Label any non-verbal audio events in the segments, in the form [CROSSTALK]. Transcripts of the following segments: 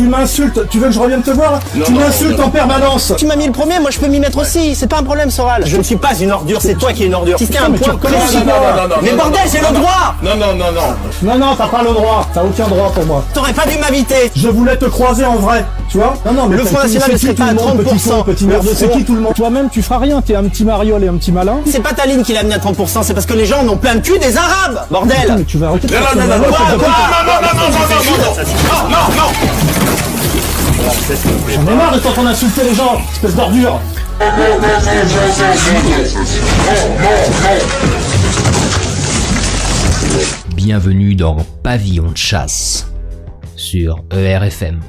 Tu m'insultes, tu veux que je revienne te voir Tu m'insultes en permanence Tu m'as mis le premier, moi je peux m'y mettre aussi, c'est pas un problème Soral. Je ne suis pas une ordure, c'est toi qui es une ordure. Si c'était un point Mais bordel, j'ai le droit Non, non, non, non. Non, non, t'as pas le droit, t'as aucun droit pour moi. T'aurais pas dû m'inviter Je voulais te croiser en vrai, tu vois Non, non, mais Le Front National c'est ne serait pas à monde, petit 30%, con, petit merde, c'est qui tout le monde Toi-même, tu feras rien, t'es un petit mariole et un petit malin. C'est pas ta ligne qui l'a amené à 30%, c'est parce que les gens en ont plein le cul des arabes Bordel Mais tu vas de Non, non, non, non, non, non, non, non, non, non, non, non, non, non, J'en ai marre de t'entendre insulter les gens, espèce d'ordure Bienvenue dans Pavillon de chasse sur ERFM.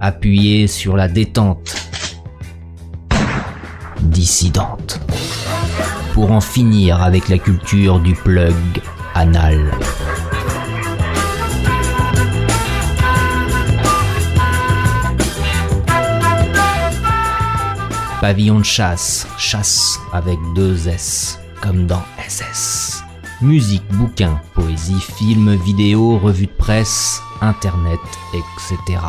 Appuyez sur la détente dissidente pour en finir avec la culture du plug anal. Pavillon de chasse, chasse avec deux S, comme dans SS. Musique, bouquins, poésie, films, vidéos, revues de presse, internet, etc.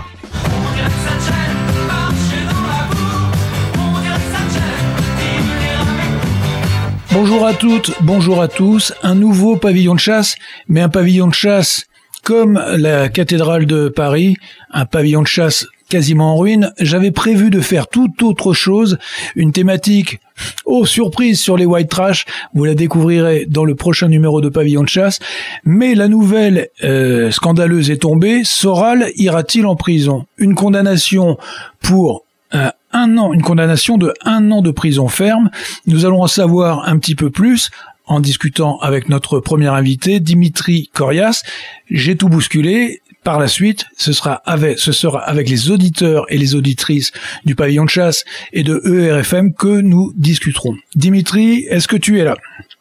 Bonjour à toutes, bonjour à tous. Un nouveau pavillon de chasse, mais un pavillon de chasse comme la cathédrale de Paris, un pavillon de chasse quasiment en ruine. J'avais prévu de faire tout autre chose, une thématique, oh surprise sur les white trash. Vous la découvrirez dans le prochain numéro de pavillon de chasse. Mais la nouvelle euh, scandaleuse est tombée. Soral ira-t-il en prison? Une condamnation pour euh, un an, une condamnation de un an de prison ferme. Nous allons en savoir un petit peu plus en discutant avec notre premier invité, Dimitri Corias. J'ai tout bousculé. Par la suite, ce sera avec, ce sera avec les auditeurs et les auditrices du pavillon de chasse et de ERFM que nous discuterons. Dimitri, est-ce que tu es là?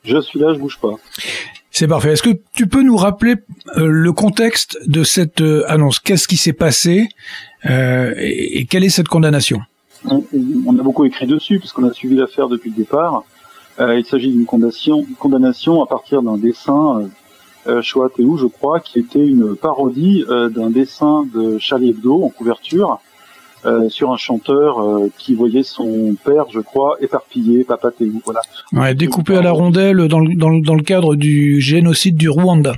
Je suis là, je bouge pas. C'est parfait. Est-ce que tu peux nous rappeler euh, le contexte de cette euh, annonce? Qu'est-ce qui s'est passé euh, et, et quelle est cette condamnation? On, on a beaucoup écrit dessus puisqu'on a suivi l'affaire depuis le départ. Il s'agit d'une condamnation, condamnation à partir d'un dessin euh, Théou, je crois, qui était une parodie euh, d'un dessin de Charlie Hebdo en couverture euh, sur un chanteur euh, qui voyait son père, je crois, éparpillé, Papa Théou. Voilà. Ouais, découpé à la rondelle dans le, dans, le, dans le cadre du génocide du Rwanda.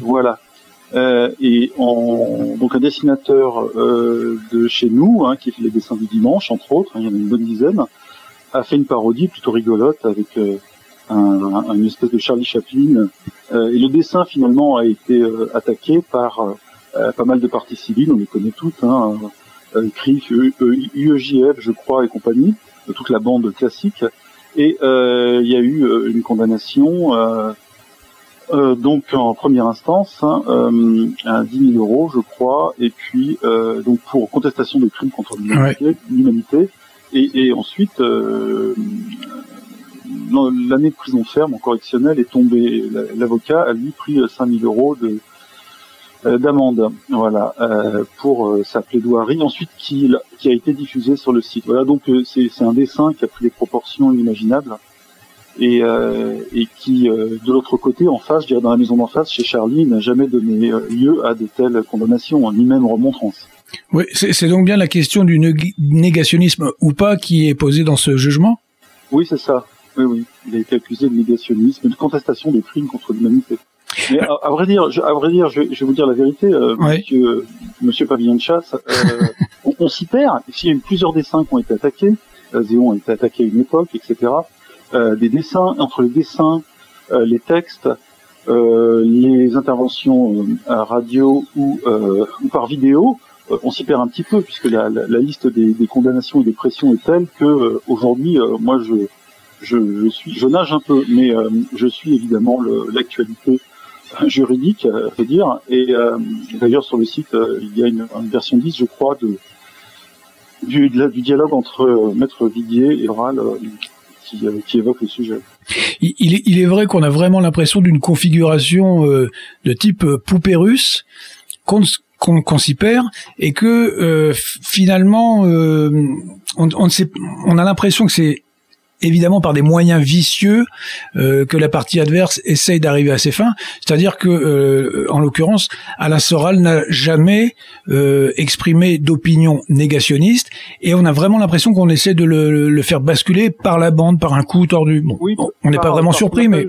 Voilà. Et en, donc un dessinateur de chez nous, hein, qui fait les dessins du dimanche, entre autres, hein, il y en a une bonne dizaine, a fait une parodie plutôt rigolote avec un, un- une espèce de Charlie Chaplin. Euh, et le dessin finalement a été euh, attaqué par euh, pas mal de parties civiles, on les connaît toutes, hein, euh, CRIF, E- E- UEJF, je crois, et compagnie, toute la bande classique. Et euh, il y a eu euh, une condamnation. Euh, euh, donc en première instance, hein, euh, à 10 000 euros, je crois, et puis euh, donc pour contestation des crimes contre l'humanité, et, et ensuite euh, l'année de prison ferme en correctionnel est tombée. La- L'avocat a lui pris 5 000 euros de euh, d'amende, voilà, euh, pour euh, sa plaidoirie, ensuite qui, qui a été diffusée sur le site. Voilà, donc euh, c'est un dessin qui a pris des proportions inimaginables et, euh, et qui, euh, de l'autre côté, en face, je dirais dans la maison d'en face, chez Charlie, n'a jamais donné euh, lieu à de telles condamnations, ni même remontrances. Oui, c'est donc bien la question du nég- négationnisme ou pas qui est posée dans ce jugement? Oui, c'est ça. Oui, oui. Il a été accusé de négationnisme, de contestation des crimes contre l'humanité. Mais à, à vrai dire, je, à vrai dire, je, je vais vous dire la vérité, euh, Ouais. monsieur, monsieur Pavillon de chasse, euh, [LAUGHS] on, on s'y perd. S'il y a eu plusieurs dessins qui ont été attaqués, euh, Zéon a été attaqué à une époque, etc. Euh, des dessins, entre les dessins, euh, les textes, euh, les interventions euh, à radio ou, euh, ou par vidéo, euh, on s'y perd un petit peu puisque la, la, la liste des, des condamnations et des pressions est telle que euh, aujourd'hui, euh, moi, je, je, je suis, je nage un peu, mais euh, je suis évidemment l'actualité juridique, à vrai dire. Et euh, d'ailleurs, sur le site, euh, il y a une, une version 10, je crois, de, du, du dialogue entre euh, Maître Viguier et Oral euh, qui, euh, qui évoque le sujet. il, il est, vrai qu'on a vraiment l'impression d'une configuration euh, de type euh, poupée russe qu'on qu'on qu'on s'y perd et que euh, finalement euh, on, on, sait, on a l'impression que c'est évidemment par des moyens vicieux euh, que la partie adverse essaye d'arriver à ses fins. C'est-à-dire que, euh, en l'occurrence, Alain Soral n'a jamais euh, exprimé d'opinion négationniste, et on a vraiment l'impression qu'on essaie de le, le, faire basculer par la bande, par un coup tordu. Bon, Oui, on n'est pas vraiment surpris, mais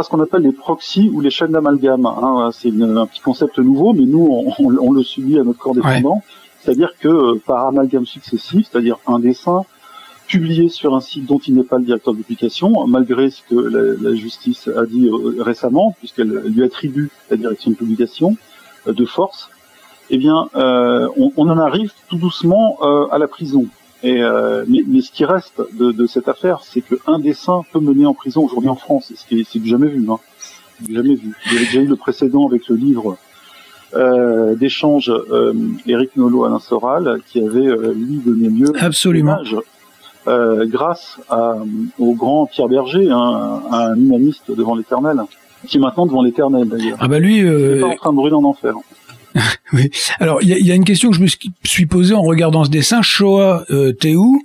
ce qu'on appelle les proxys ou les chaînes d'amalgame. Hein, c'est un petit concept nouveau, mais nous, on, on- on le subit à notre corps défendant. C'est-à-dire que euh, par amalgame successif, c'est-à-dire un dessin publié sur un site dont il n'est pas le directeur de publication, malgré ce que la, la justice a dit euh, récemment, puisqu'elle lui attribue la direction de publication euh, de force, eh bien, euh, on, on en arrive tout doucement euh, à la prison. Et euh, mais, mais ce qui reste de, de cette affaire, c'est qu'un dessin peut mener en prison aujourd'hui en France, et ce qui est, c'est jamais vu. Hein. Jamais vu. Il y avait déjà eu le précédent avec le livre euh, d'échange euh, Éric Nolot Alain Soral, qui avait lui donné lieu absolument. à euh, grâce à, au grand Pierre Berger, hein, un humaniste devant l'éternel, qui est maintenant devant l'éternel d'ailleurs. Ah bah lui, euh, pas en train de brûler en enfer. [LAUGHS] Alors, il y y a une question que je me suis posée en regardant ce dessin, Shoah, euh, t'es où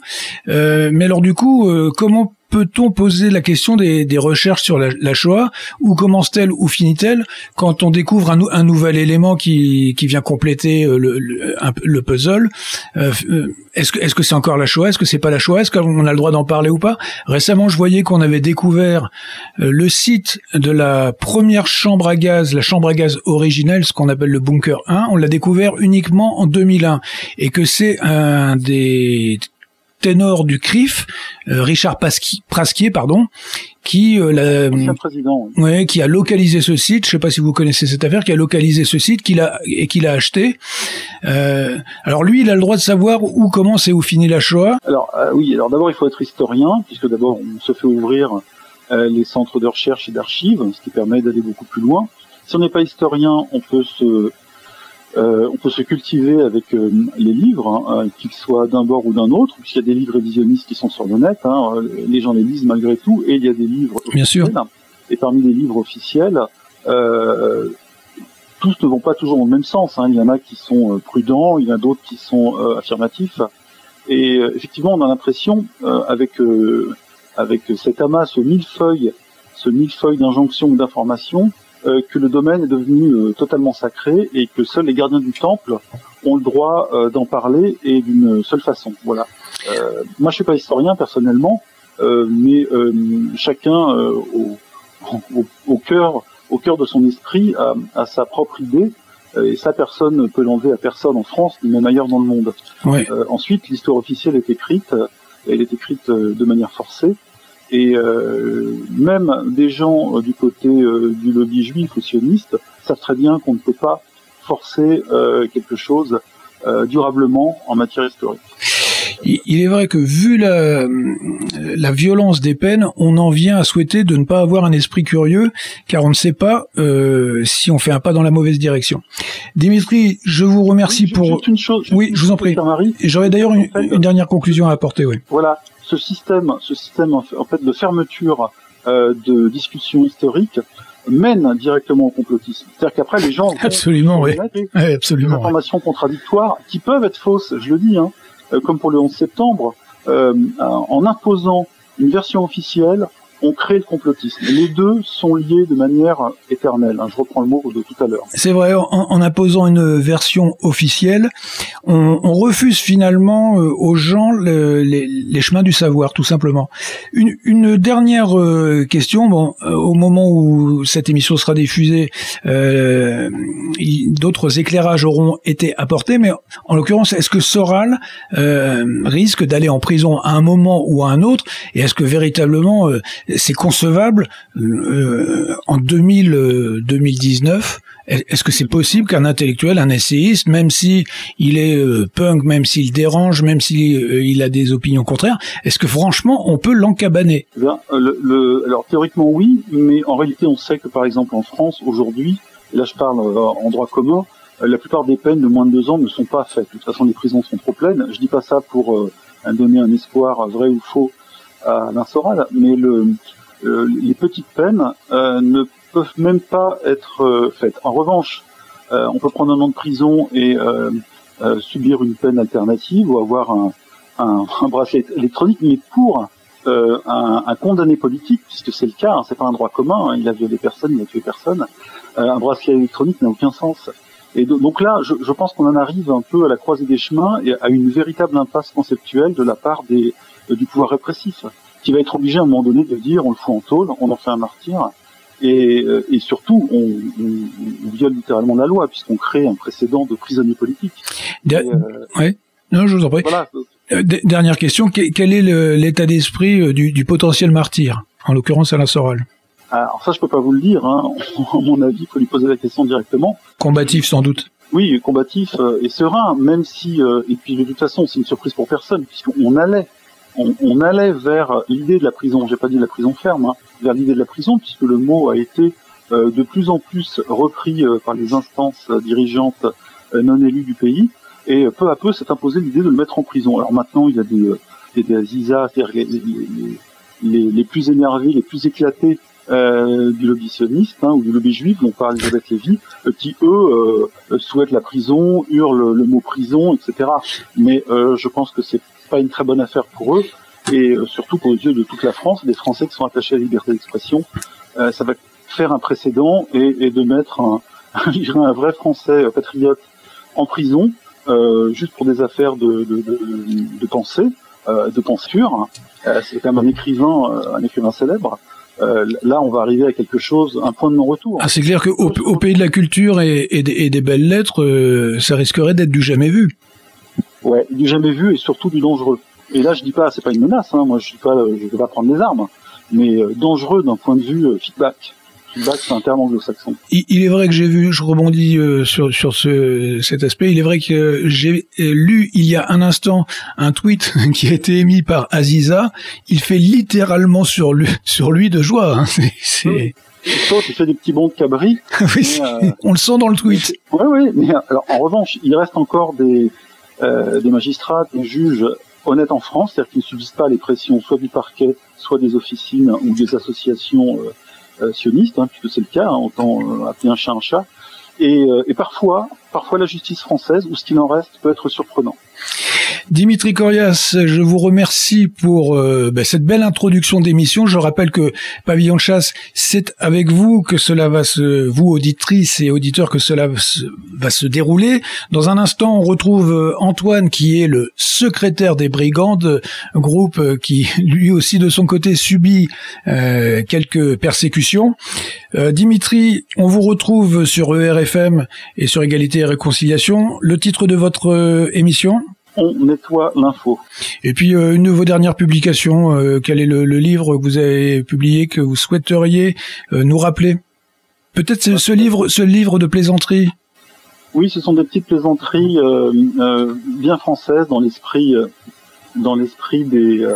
Euh, Mais alors du coup, euh, comment peut-on poser la question des, des recherches sur la, la Shoah? Où commence-t-elle? Où finit-elle? Quand on découvre un, un nouvel élément qui, qui vient compléter euh, le, le, le puzzle, euh, euh, est-ce que est-ce c'est encore la Shoah? Est-ce que c'est pas la Shoah? Est-ce qu'on a le droit d'en parler ou pas? Récemment, je voyais qu'on avait découvert euh, le site de la première chambre à gaz, la chambre à gaz originelle, ce qu'on appelle le bunker 1, on l'a découvert uniquement en 2001 et que c'est un des ténors du CRIF, euh, Richard Pasqui- Prasquier, pardon, qui euh, l'a- Ancien président. oui. Ouais, qui a localisé ce site. Je sais pas si vous connaissez cette affaire, qui a localisé ce site, qu'il a et qu'il a acheté. Euh, alors lui, il a le droit de savoir où commence et où finit la Shoah. Alors oui, alors d'abord il faut être historien, puisque d'abord on se fait ouvrir les centres de recherche et d'archives, ce qui permet d'aller beaucoup plus loin. Si on n'est pas historien, on peut se euh, on peut se cultiver avec euh, les livres, hein, euh, qu'ils soient d'un bord ou d'un autre, puisqu'il y a des livres révisionnistes qui sont sur le net, hein, les gens les lisent malgré tout, et il y a des livres Bien sûr. officiels. Et parmi les livres officiels, euh, tous ne vont pas toujours dans le même sens. hein. Il y en a qui sont prudents, il y en a d'autres qui sont affirmatifs. Et effectivement, on a l'impression, avec avec cet amas, ce millefeuille, ce millefeuille d'injonctions ou d'informations, euh, que le domaine est devenu euh, totalement sacré et que seuls les gardiens du temple ont le droit euh, d'en parler et d'une seule façon. Voilà. Moi, je suis pas historien personnellement, mais chacun au, au, au cœur, au cœur de son esprit a, a sa propre idée. Et ça, personne ne peut l'enlever à personne en France, ni même ailleurs dans le monde. Euh, ensuite, l'histoire officielle est écrite, elle est écrite de manière forcée, et euh, même des gens euh, du côté euh, du lobby juif ou sioniste savent très bien qu'on ne peut pas forcer quelque chose durablement en matière historique. Il est vrai que vu la, la violence des peines, on en vient à souhaiter de ne pas avoir un esprit curieux, car on ne sait pas euh, si on fait un pas dans la mauvaise direction. Dimitri, je vous remercie Oui, pour. une chose, Oui, je vous en prie. J'aurais d'ailleurs une, une dernière conclusion à apporter. Oui. Voilà, ce système, ce système en fait- de fermeture euh, de discussion historique mène directement au complotisme. C'est-à-dire qu'après les gens Absolument, oui. des absolument. ouais. informations contradictoires qui peuvent être fausses, je le dis, hein, euh, comme pour le 11 septembre, euh, en imposant une version officielle, on crée le complotisme. Les deux sont liés de manière éternelle. hein. Je reprends le mot de tout à l'heure. C'est vrai, en, en imposant une version officielle, on, on refuse finalement euh, aux gens le- les, les chemins du savoir, tout simplement. Une, une dernière euh, question, bon, euh, au moment où cette émission sera diffusée, d'autres éclairages auront été apportés, mais en l'occurrence, est-ce que Soral risque d'aller en prison à un moment ou à un autre, et est-ce que véritablement c'est concevable euh, en 2000, euh, 2019 est-ce que c'est possible qu'un intellectuel, un essayiste, même si il est euh, punk, même s'il dérange, même s'il euh, a des opinions contraires, est-ce que franchement on peut l'encabaner? Euh, le, le- alors théoriquement oui, mais en réalité on sait que par exemple en France aujourd'hui, là je parle en droit commun, la plupart des peines de moins de deux ans ne sont pas faites. De toute façon les prisons sont trop pleines. Je dis pas ça pour donner un espoir vrai ou faux à Alain Soral, mais le, les petites peines euh, ne peuvent même pas être euh, faites. En revanche, euh, on peut prendre un an de prison et subir une peine alternative ou avoir un, bracelet électronique, mais pour un, condamné politique, puisque c'est le cas, hein, c'est pas un droit commun, hein, il a violé personne, il a tué personne, un bracelet électronique n'a aucun sens. Et donc là, je pense qu'on en arrive un peu à la croisée des chemins et à une véritable impasse conceptuelle de la part des, du pouvoir répressif, qui va être obligé à un moment donné de dire on le fout en tôle, on en fait un martyr, et, et surtout on, on, viole littéralement la loi puisqu'on crée un précédent de prisonnier politique. Oui, non, je vous en prie. Voilà. Euh, dernière question, quel est l'état d'esprit euh, du, potentiel martyr, en l'occurrence Alain Soral Alors ça, je peux pas vous le dire. Hein. [LAUGHS] À mon avis, il faut lui poser la question directement. Combatif, sans doute. Oui, combatif euh, et serein, même si, et puis de toute façon, c'est une surprise pour personne, puisqu'on allait, on, allait vers l'idée de la prison. J'ai pas dit la prison ferme, hein, vers l'idée de la prison, puisque le mot a été de plus en plus repris par les instances dirigeantes non élues du pays. Et peu à peu s'est imposé l'idée de le mettre en prison. Alors maintenant, il y a des, euh, des, des c'est-à-dire les, les, les, plus énervés, les plus éclatés euh, du lobby sioniste hein, ou du lobby juif, dont parle Elisabeth Lévy, euh, qui eux euh, souhaitent la prison, hurlent le mot prison, etc. Mais je pense que c'est pas une très bonne affaire pour eux, et surtout pour les yeux de toute la France, des Français qui sont attachés à la liberté d'expression, ça va faire un précédent et, de mettre un, [LAUGHS] vrai Français patriote en prison, euh, juste pour des affaires de, pensée, euh, de pensure. Euh, c'est quand même un écrivain, euh, un écrivain célèbre. Euh, là, on va arriver à quelque chose, un point de non-retour. Ah, c'est clair qu'au au pays de la culture et des, belles lettres, ça risquerait d'être du jamais vu. Ouais, du jamais vu et surtout du dangereux. Et là, je dis pas, c'est pas une menace. Hein, moi, je dis pas, je vais pas prendre des armes, mais dangereux d'un point de vue feedback c'est un terme anglo-saxon. Il, est vrai que j'ai vu, je rebondis euh, sur, sur ce, cet aspect, il est vrai que j'ai lu il y a un instant un tweet [LAUGHS] qui a été émis par Aziza, il fait littéralement sur lui, sur lui de joie. Hein. C'est, il fait des petits bons de cabri. [LAUGHS] oui, euh, on le sent dans le tweet. Oui, oui, mais alors en revanche, il reste encore des, euh, des magistrats, des juges honnêtes en France, c'est-à-dire qu'ils ne subissent pas les pressions soit du parquet, soit des officines ou des associations euh, euh, sioniste, hein, puisque c'est le cas, hein, autant euh, appeler un chat un chat. Et, euh, et, parfois, parfois la justice française, ou ce qu'il en reste, peut être surprenant. Dimitri Corias, je vous remercie pour euh, ben, cette belle introduction d'émission. Je rappelle que Pavillon de chasse, c'est avec vous que cela va se, vous auditrices et auditeurs, que cela va se dérouler. Dans un instant, on retrouve euh, Antoine qui est le secrétaire des Brigandes, groupe euh, qui [LAUGHS] lui aussi de son côté subit quelques persécutions. Dimitri, on vous retrouve sur ERFM et sur Égalité et Réconciliation. Le titre de votre émission? On nettoie l'info. Et puis euh, une de vos dernières publications, euh, quel est le, livre que vous avez publié que vous souhaiteriez euh, nous rappeler? Peut-être ce, livre, ce livre de plaisanterie. Oui, ce sont des petites plaisanteries bien françaises dans l'esprit, dans l'esprit des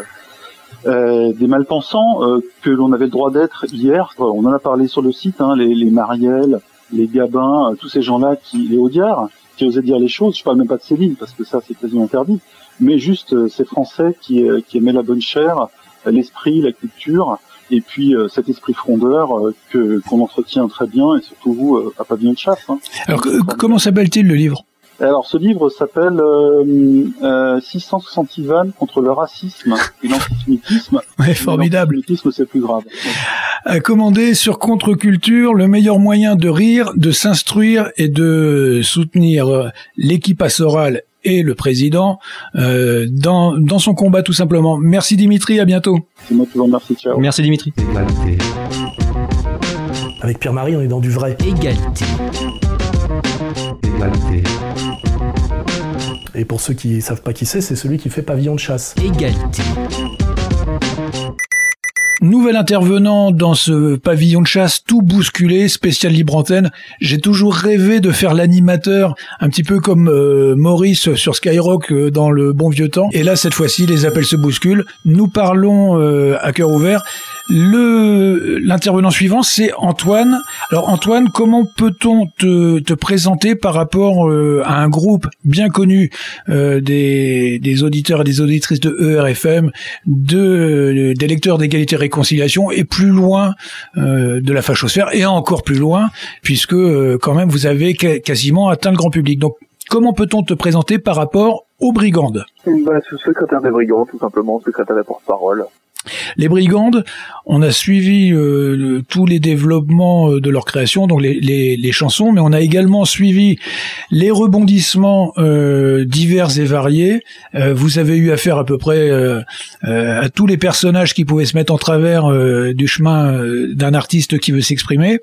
des malpensants que l'on avait le droit d'être hier. On en a parlé sur le site, hein, les, les Marielle, les Gabins, tous ces gens-là qui les Audiards qui osaient dire les choses. Je parle même pas de Céline parce que ça c'est quasiment interdit, mais juste euh, ces Français qui, euh, qui aimaient la bonne chair, l'esprit, la culture, et puis euh, cet esprit frondeur que qu'on entretient très bien, et surtout vous à Pavillon de chasse. Hein. Alors comment s'appelle-t-il le livre? Alors ce livre s'appelle euh, euh, 666 vannes contre le racisme et l'antisémitisme. Ouais, formidable. L'antisémitisme c'est plus grave. À commander sur Contre-Culture, le meilleur moyen de rire, de s'instruire et de soutenir l'équipe pastorale et le président euh, dans, dans son combat tout simplement. Merci Dimitri, à bientôt. C'est moi qui vous remercie, ciao. Merci Dimitri. Avec Pierre-Marie, on est dans du vrai. Égalité. Et pour ceux qui savent pas qui c'est, c'est celui qui fait pavillon de chasse. Égalité. Nouvel intervenant dans ce pavillon de chasse tout bousculé, spécial libre antenne. J'ai toujours rêvé de faire l'animateur, un petit peu comme euh, Maurice sur Skyrock euh, dans le bon vieux temps. Et là, cette fois-ci, les appels se bousculent. Nous parlons euh, à cœur ouvert. Le l'intervenant suivant, c'est Antoine. Alors Antoine, comment peut-on te, te, présenter par rapport à un groupe bien connu des, des auditeurs et des auditrices de ERFM, de des lecteurs d'égalité réconciliation et plus loin euh, de la fachosphère et encore plus loin puisque euh, quand même vous avez quasiment atteint le grand public. Donc comment peut-on te présenter par rapport aux brigandes? Bah, Secrétaire des brigands, tout simplement, secrétaire des porte-parole. Les Brigandes, on a suivi euh, tous les développements euh, de leur création, donc les, les, les, chansons, mais on a également suivi les rebondissements euh, divers et variés. Euh, vous avez eu affaire à peu près à tous les personnages qui pouvaient se mettre en travers du chemin d'un artiste qui veut s'exprimer.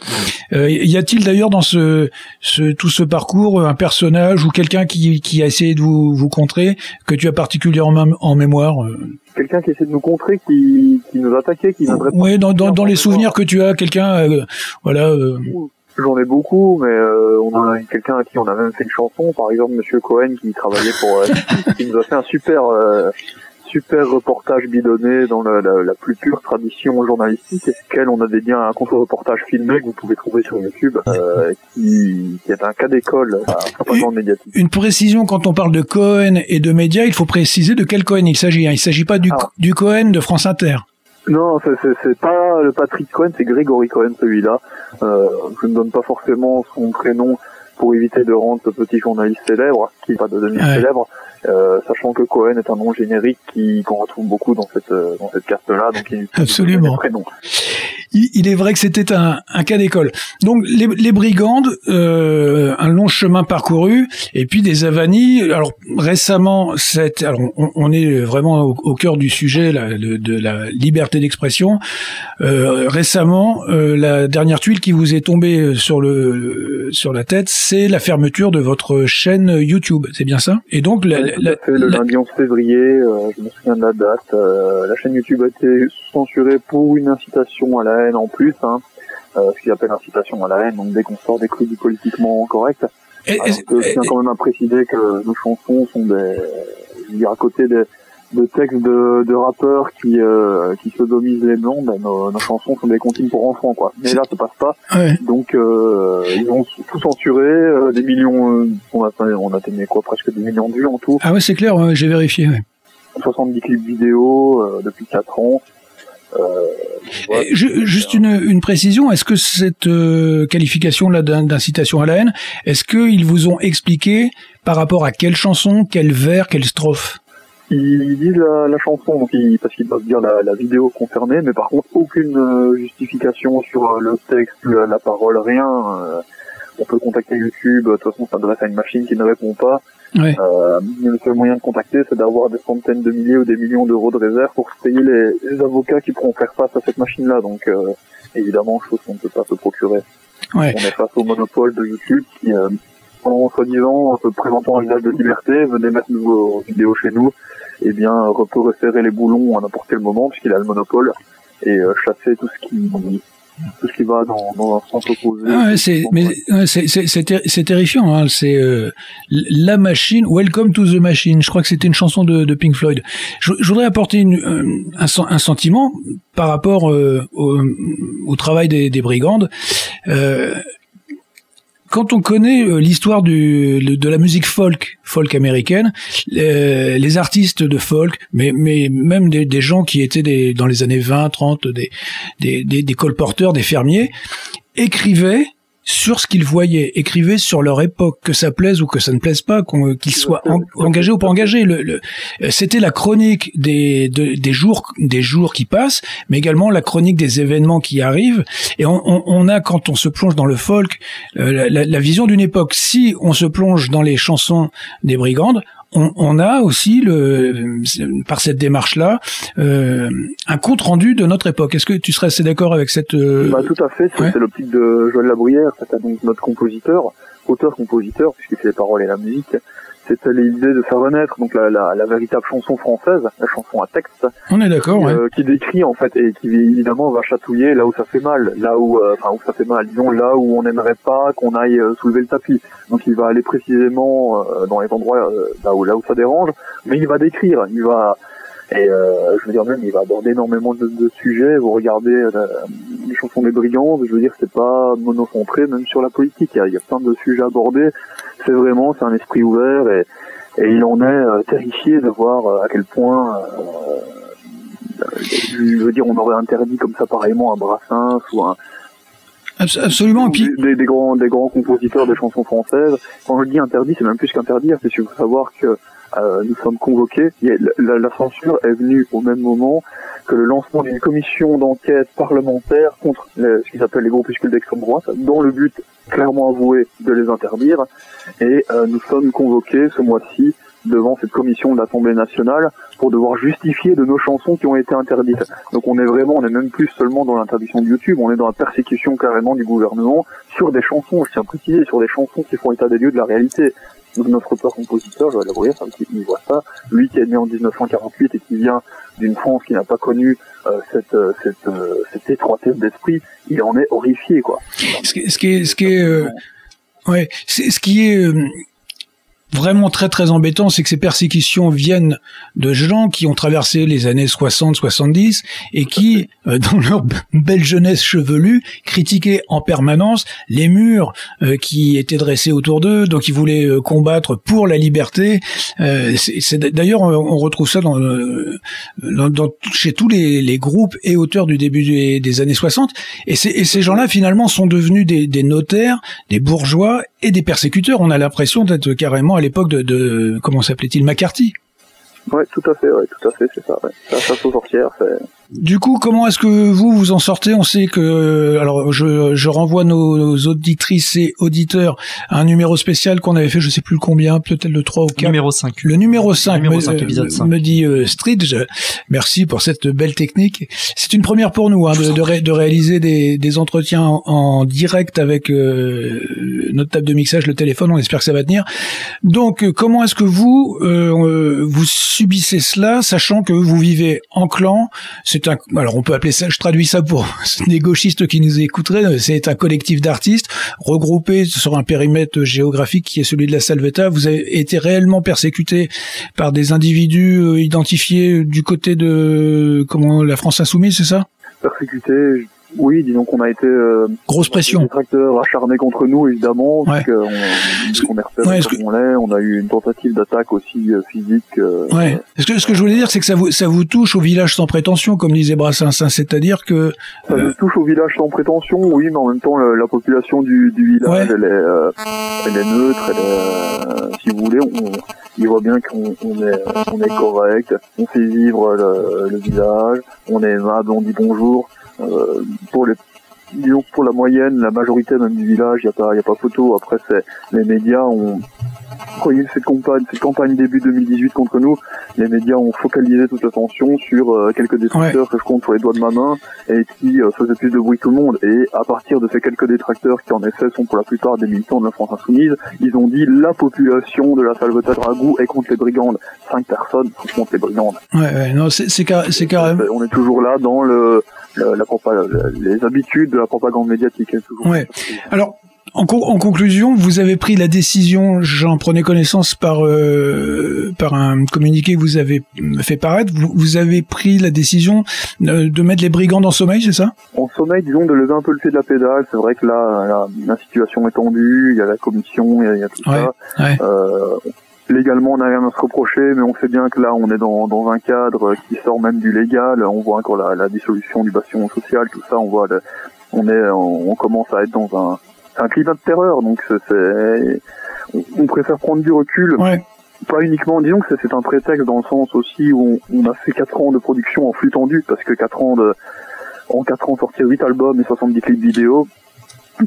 y a-t-il d'ailleurs dans ce, ce, tout ce parcours un personnage ou quelqu'un qui, qui a essayé de vous, vous contrer que tu as particulièrement en mémoire quelqu'un qui essaie de nous contrer, qui, qui nous attaquait, qui viendrait. Oui, dans, dans, dans les souvenirs que tu as, quelqu'un, euh, voilà. Euh... J'en ai beaucoup, mais euh, on a quelqu'un à qui on a même fait une chanson, par exemple Monsieur Cohen qui travaillait pour, euh, [LAUGHS] qui nous a fait un super euh, super reportage bidonné dans la, la, la, plus pure tradition journalistique, lequel on a des liens, un contre-reportage filmé que vous pouvez trouver sur YouTube, euh, qui, qui, est un cas d'école euh, médiatique. Une précision, quand on parle de Cohen et de médias, il faut préciser de quel Cohen il s'agit. Hein. Il ne s'agit pas du, ah. du Cohen de France Inter. Non, c'est pas le Patrick Cohen, c'est Grégory Cohen celui-là. Euh, je ne donne pas forcément son prénom pour éviter de rendre ce petit journaliste célèbre, qui de devenir célèbre. Euh, sachant que Cohen est un nom générique qui qu'on retrouve beaucoup dans cette euh, dans cette carte-là, donc il absolument. Il, il, est vrai que c'était un, un cas d'école. Donc les, les brigandes, euh, un long chemin parcouru, et puis des avanies. Alors récemment, cette, alors on, on est vraiment au, au, cœur du sujet là, de, de la liberté d'expression. Euh, récemment, euh, la dernière tuile qui vous est tombée sur le sur la tête, c'est la fermeture de votre chaîne YouTube. C'est bien ça? Et donc la, le lundi 11 février, euh, je me souviens de la date. Euh, la chaîne YouTube a été censurée pour une incitation à la haine en plus, hein, euh, ce qu'ils appellent incitation à la haine, donc dès qu'on sort des crédits politiquement corrects. Et, je tiens quand même à préciser que nos chansons sont des, je veux dire, à côté des, de textes de, de rappeurs qui euh, qui sodomisent les blondes, ben, nos, nos, chansons sont des comptines pour enfants quoi. Mais là ça passe pas. Donc euh, ils ont tout censuré, euh, des millions on a on atteignait quoi presque des millions de vues en tout. Ah ouais, c'est clair, j'ai vérifié ouais. 70 clips vidéo depuis 4 ans. Juste une, une précision, est-ce que cette qualification-là d'incitation à la haine, est-ce qu'ils vous ont expliqué par rapport à quelle chanson, quel vers, quelle strophe? Ils disent la, la chanson, donc ils, parce qu'ils peuvent dire la, la, vidéo concernée, mais par contre aucune euh, justification sur euh, le texte, la, la parole, rien. Euh, on peut contacter YouTube, de toute façon ça s'adresse à une machine qui ne répond pas. Euh, le seul moyen de contacter, c'est d'avoir des centaines de milliers ou des millions d'euros de réserve pour payer les, les, avocats qui pourront faire face à cette machine-là. Donc évidemment, chose qu'on ne peut pas se procurer. Ouais. On est face au monopole de YouTube qui en soi-disant se présentant un visage de liberté, venez mettre nos vidéos chez nous, et eh bien peut resserrer les boulons à n'importe quel moment puisqu'il a le monopole et euh, chasser tout ce qui Ah c'est mais c'est terrifiant. Hein. C'est euh, la machine. Welcome to the machine. Je crois que c'était une chanson de, Pink Floyd. Je, voudrais apporter une, un, sentiment par rapport euh, au, au, travail des, des brigandes. Euh, quand on connaît euh, l'histoire de la musique folk, folk américaine, euh, les artistes de folk, mais, mais même des, gens qui étaient des, dans les années 20, 30, des, des, des, des colporteurs, des fermiers, écrivaient sur ce qu'ils voyaient, écrivaient sur leur époque, que ça plaise ou que ça ne plaise pas, qu'ils soient engagés ou pas engagés. Le, C'était la chronique des, des jours, des jours qui passent, mais également la chronique des événements qui arrivent. Et on a, quand on se plonge dans le folk, euh, la, la, vision d'une époque. Si on se plonge dans les chansons des brigandes, on, a aussi le, par cette démarche-là euh, un compte rendu de notre époque. Est-ce que tu serais assez d'accord avec cette euh, bah, tout à fait. C'est l'optique de Joël Labruyère, c'est donc notre compositeur, auteur-compositeur puisqu'il fait les paroles et la musique c'était l'idée de faire renaître donc la, la, la, véritable chanson française, la chanson à texte. On est d'accord, qui, ouais. euh, qui décrit en fait et qui évidemment va chatouiller là où ça fait mal, là où euh, enfin où ça fait mal, disons là où on n'aimerait pas qu'on aille euh, soulever le tapis. Donc il va aller précisément euh, dans les endroits là où là où ça dérange, mais il va décrire, il va et je veux dire même il va aborder énormément de, de sujets. Vous regardez les chansons des brigands, je veux dire c'est pas monocentré même sur la politique. Il y a, il y a plein de sujets abordés c'est vraiment, c'est un esprit ouvert et, et il en est euh, terrifié de voir euh, à quel point, euh, je veux dire, on aurait interdit comme ça pareillement un Brassens ou un, Absolument. Et puis... des, des, grands, des grands compositeurs de chansons françaises. Quand je dis interdit, c'est même plus qu'interdire. C'est savoir que euh, nous sommes convoqués. La, censure est venue au même moment que le lancement d'une commission d'enquête parlementaire contre les, ce qu'ils appellent les groupuscules d'extrême droite, dans le but clairement avoué de les interdire. Et euh, nous sommes convoqués ce mois-ci devant cette commission de l'Assemblée nationale pour devoir justifier de nos chansons qui ont été interdites. Donc on est vraiment, on est même plus seulement dans l'interdiction de YouTube, on est dans la persécution carrément du gouvernement sur des chansons, je tiens à préciser, sur des chansons qui font état des lieux de la réalité. Donc notre peur compositeur, je vais l'avouer, il voit ça, lui qui est né en 1948 et qui vient d'une France qui n'a pas connu euh, cette, euh, cette, euh, cette étroitesse d'esprit, il en est horrifié, quoi. Ce qui, ce qui est, ce qui est, euh, ouais, ce qui est vraiment très très embêtant, c'est que ces persécutions viennent de gens qui ont traversé les années 60-70 et qui, euh, dans leur belle jeunesse chevelue, critiquaient en permanence les murs euh, qui étaient dressés autour d'eux, donc ils voulaient euh, combattre pour la liberté. c'est d'ailleurs on retrouve ça dans, dans, chez tous les, les, groupes et auteurs du début des, des années 60. Et, et ces gens-là finalement sont devenus des, des notaires, des bourgeois et des persécuteurs. On a l'impression d'être carrément à l'époque de, comment s'appelait-il, McCarthy. Ouais, tout à fait, ouais, tout à fait, c'est ça. Ouais. Ça, ça, sortir, c'est du coup, comment est-ce que vous vous en sortez? On sait que, alors, je, je renvoie nos, auditrices et auditeurs à un numéro spécial qu'on avait fait, je sais plus combien, peut-être le 3 ou 4. Numéro 5. Le numéro 5, numéro 5 épisode 5. me dit euh, Stridge. Merci pour cette belle technique. C'est une première pour nous hein, de, de, de, réaliser des, des entretiens en, en, direct avec euh, notre table de mixage, le téléphone. On espère que ça va tenir. Donc, euh, comment est-ce que vous euh, vous subissez cela, sachant que vous vivez en clan alors on peut appeler ça, je traduis ça pour [LAUGHS] des gauchistes qui nous écouteraient, c'est un collectif d'artistes regroupés sur un périmètre géographique qui est celui de la Salvetta. Vous avez été réellement persécuté par des individus euh, identifiés du côté de comment la France insoumise, c'est ça? Persécuté, oui, disons qu'on a été euh, grosse pression. Des tracteurs acharnés contre nous, évidemment, ouais. parce qu'on est ouais, on l'est. On a eu une tentative d'attaque aussi euh, physique. Euh, ouais. Ce que ce que je voulais dire, c'est que ça vous ça vous touche au village sans prétention, comme disait Brassens, hein, c'est-à-dire que ça nous touche au village sans prétention, oui, mais en même temps, la, la population du, du village, elle est euh, elle est neutre, elle est, si vous voulez, on, il voit bien qu'on on est on est correct, on fait vivre le, le village, on est aimable, on dit bonjour. Euh, pour les disons pour la moyenne, la majorité même du village, il n'y a pas, y a pas photo. Après, c'est les médias ont quand il y a eu cette campagne, cette campagne début 2018 contre nous, les médias ont focalisé toute l'attention sur euh, quelques détracteurs ouais. que je compte sur les doigts de ma main et qui euh, faisaient plus de bruit que tout le monde. Et à partir de ces quelques détracteurs qui en effet sont pour la plupart des militants de la France insoumise, ils ont dit la population de la Salvetat Dragou est contre les brigandes. Cinq personnes sont contre les brigandes. Ouais, ouais non, c'est car, carrément. On est toujours là dans le la, la, les habitudes de la propagande médiatique. Toujours ouais. Alors, en, co en, conclusion, vous avez pris la décision, j'en prenais connaissance par euh, par un communiqué que vous avez fait paraître, vous, vous avez pris la décision de, de mettre les brigands en sommeil, c'est ça? En sommeil, disons, de lever un peu le pied de la pédale. C'est vrai que là, la, la, situation est tendue, il y a la commission, il y a, il y a tout ouais, ça. Ouais. Euh, légalement on n'a rien à se reprocher, mais on sait bien que là on est dans, dans un cadre qui sort même du légal. On voit encore la, la dissolution du bastion social, tout ça. On voit, le, on est, on, on, commence à être dans un, un climat de terreur. Donc c'est, on préfère prendre du recul. Ouais. Pas uniquement, disons que c'est un prétexte dans le sens aussi où on, on, a fait quatre ans de production en flux tendu, parce que quatre ans de, en quatre ans sortir 8 albums et 70 clips vidéo,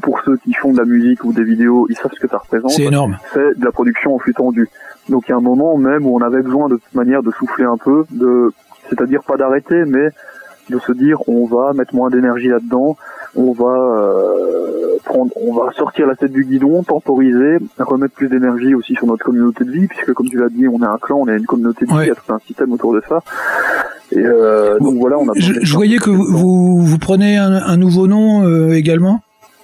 pour ceux qui font de la musique ou des vidéos, ils savent ce que ça représente. C'est énorme. C'est de la production en flux tendu. Donc il y a un moment même où on avait besoin de toute manière de souffler un peu, de, c'est-à-dire pas d'arrêter, mais de se dire on va mettre moins d'énergie là-dedans, on va euh, prendre, on va sortir la tête du guidon, temporiser, remettre plus d'énergie aussi sur notre communauté de vie, puisque comme tu l'as dit, on est un clan, on est une communauté de vie, Ouais. il y a tout un système autour de ça. Et euh, donc voilà, on a. Je, je voyais que vous, vous, vous prenez un, un nouveau nom euh, également?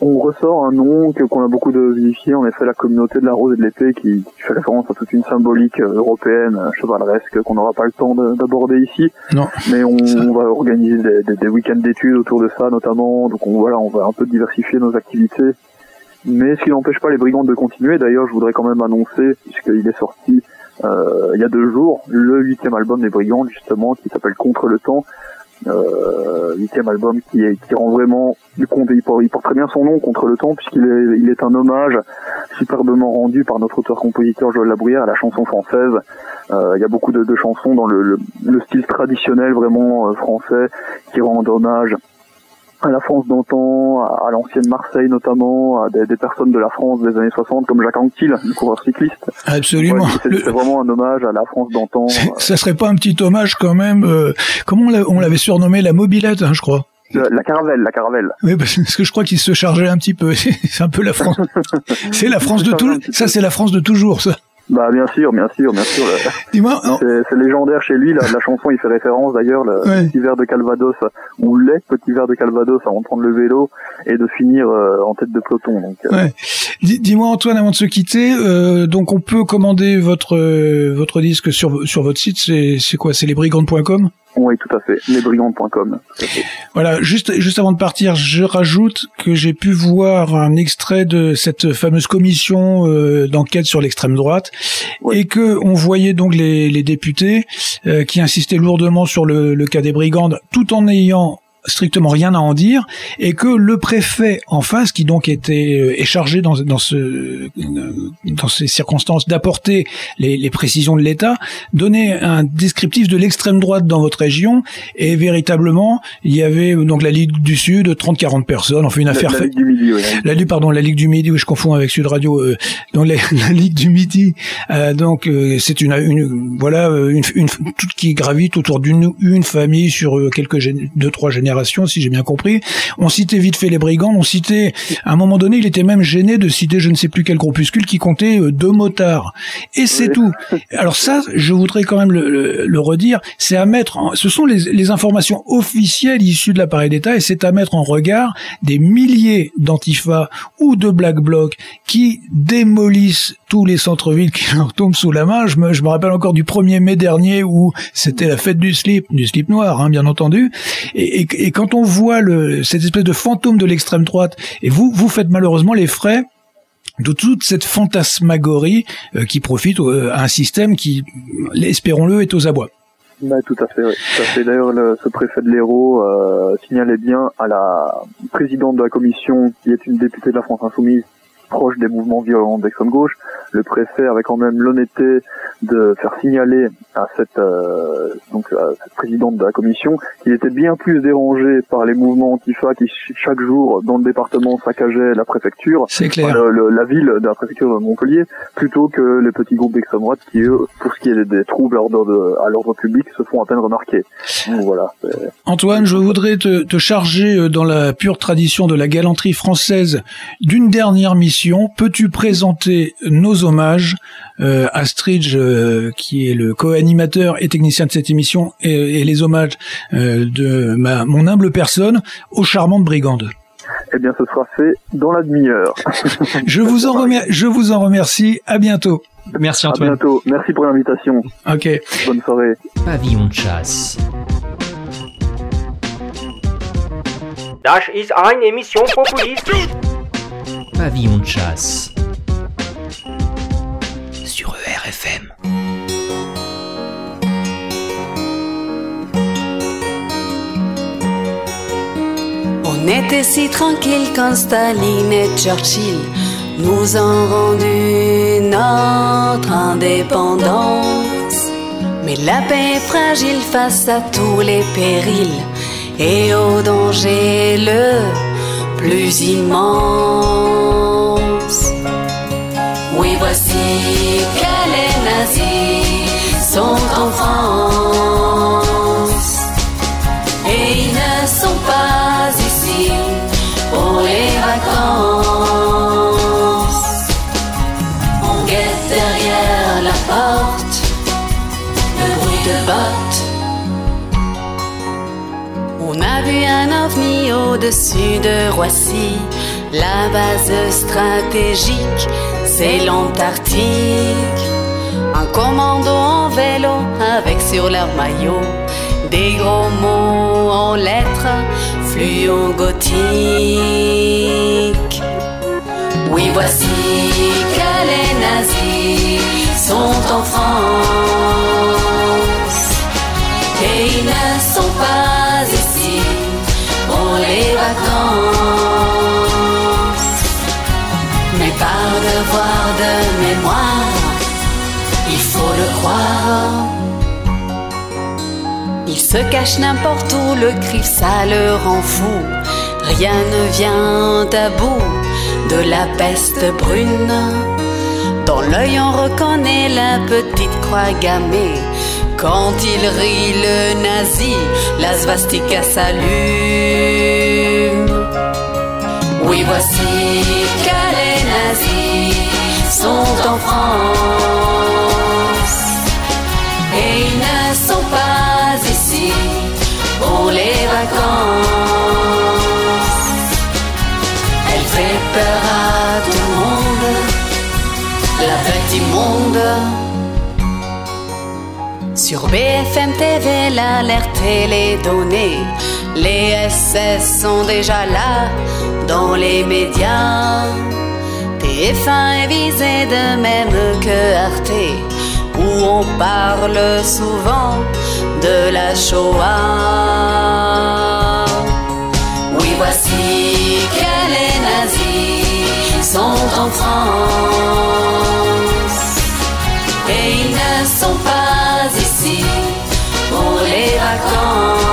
On ressort un nom que qu'on a beaucoup de en effet la communauté de la rose et de l'épée qui, qui fait référence à toute une symbolique euh, européenne, euh, chevaleresque, qu'on n'aura pas le temps de- d'aborder ici. Non. Mais on, va organiser des, des, des week-ends d'études autour de ça notamment, donc on, voilà, on va un peu diversifier nos activités. Mais ce qui n'empêche pas les brigands de continuer, d'ailleurs je voudrais quand même annoncer, puisqu'il est sorti euh, il y a deux jours, le huitième album des brigands justement, qui s'appelle Contre le temps, huitième album qui, est, qui rend vraiment du compte, il porte, il porte très bien son nom contre le temps puisqu'il est, il est un hommage superbement rendu par notre auteur-compositeur Joël Labruyère à la chanson française. Euh, il y a beaucoup de, de chansons dans le, le, le, style traditionnel vraiment euh, français qui rendent hommage à la France d'antan, à, l'ancienne Marseille notamment, à des, des, personnes de la France des années 60 comme Jacques Anquetil, le coureur cycliste. Absolument. c'est le... vraiment un hommage à la France d'antan. Ça serait pas un petit hommage quand même euh, Comment on l'avait surnommé la mobilette, hein, je crois. La, la, caravelle, la caravelle. Oui, parce que je crois qu'il se chargeait un petit peu. [LAUGHS] c'est un peu la France. [LAUGHS] c'est la France de toujours. Ça, c'est la France de toujours, ça. Bah bien sûr, bien sûr, bien sûr. [LAUGHS] Dis-moi, c'est légendaire chez lui. La, la chanson, il fait référence d'ailleurs, le ouais. petit verre de Calvados ou les petits verres de Calvados avant de prendre le vélo et de finir euh, en tête de peloton. Donc. Euh... Ouais. Dis-moi Antoine, avant de se quitter, euh, donc on peut commander votre euh, votre disque sur sur votre site. C'est c'est quoi? C'est lesbrigandes.com oui, tout à fait. Lesbrigandes.com. Voilà, juste juste avant de partir, je rajoute que j'ai pu voir un extrait de cette fameuse commission euh, d'enquête sur l'extrême droite oui. et que on voyait donc les, les députés euh, qui insistaient lourdement sur le, le cas des brigandes, tout en ayant strictement rien à en dire et que le préfet en face qui donc était est chargé dans, dans ce dans ces circonstances d'apporter les, les, précisions de l'État donnait un descriptif de l'extrême droite dans votre région et véritablement il y avait donc la Ligue du Sud 30 40 personnes on fait une affaire la, la Ligue du Midi oui. la Ligue pardon la Ligue du Midi oui, je confonds avec Sud Radio euh, donc la, [LAUGHS] la, Ligue du Midi euh, donc euh, c'est une, une voilà une, une, toute qui gravite autour d'une une famille sur euh, quelques deux trois générations si j'ai bien compris. On citait vite fait les brigands, on citait, à un moment donné, il était même gêné de citer je ne sais plus quel groupuscule qui comptait deux motards. Et c'est oui. tout. [LAUGHS] Alors ça, je voudrais quand même le, le, le redire, c'est à mettre, en, ce sont les, les, informations officielles issues de l'appareil d'État et c'est à mettre en regard des milliers d'antifa ou de black bloc qui démolissent tous les centres-villes qui leur tombent sous la main. Je me, je me rappelle encore du 1er mai dernier où c'était la fête du slip, du slip noir, hein, bien entendu. Et, et, et, quand on voit le, cette espèce de fantôme de l'extrême droite, et vous, vous faites malheureusement les frais de toute cette fantasmagorie euh, qui profite euh, à un système qui, espérons-le, est aux abois. Bah, tout à fait, oui. Fait. D'ailleurs, le, ce préfet de l'Hérault euh, signalait bien à la présidente de la commission, qui est une députée de la France Insoumise, proche des mouvements violents d'extrême gauche, le préfet avait quand même l'honnêteté de faire signaler à cette euh, donc à cette présidente de la commission qu'il était bien plus dérangé par les mouvements antifa qui chaque jour dans le département saccageaient la préfecture, clair, le, le, la ville de la préfecture de Montpellier, plutôt que les petits groupes d'extrême droite qui eux, pour ce qui est des troubles à l'ordre public, se font à peine remarquer. Donc, voilà. Antoine, je voudrais te, te charger euh, dans la pure tradition de la galanterie française d'une dernière mission. Peux-tu présenter nos hommages euh, Astridge, euh, qui est le co-animateur et technicien de cette émission, et, et les hommages euh, de ma, mon humble personne aux charmantes brigandes. Eh bien, ce sera fait dans la demi-heure. [LAUGHS] je vous en remercie. Je vous en remercie. À bientôt. Merci Antoine. À bientôt. Merci pour l'invitation. Ok. Bonne soirée. Pavillon de chasse. Das ist eine Émission populiste. Pavillon de chasse. Sur ERFM. On était si tranquille quand Staline et Churchill nous ont rendu notre indépendance. Mais la paix est fragile face à tous les périls et au danger le plus immense. Oui, voici que les nazis sont en au-dessus de Roissy, la base stratégique, c'est l'Antarctique. Un commando en vélo avec sur leur maillot des gros mots en lettres fluo gothiques. Oui, voici que les nazis sont en France nos devoirs de mémoire, il faut le croire. Il se cache n'importe où, le CRIF ça le rend fou. Rien ne vient à bout de la peste brune. Dans l'œil on reconnaît la petite croix gammée. Quand il rit le nazi, la svastika s'allume. Oui, voici nazis sont en France. Et ils ne sont pas ici pour les vacances. Elle fait peur à tout le monde, la fête immonde. Sur BFM TV, l'alerte et les données. Les SS sont déjà là dans les médias. TF1 est visé de même que Arte, où on parle souvent de la Shoah. Oui, voici que les nazis sont en France. Et ils ne sont pas ici pour les vacances.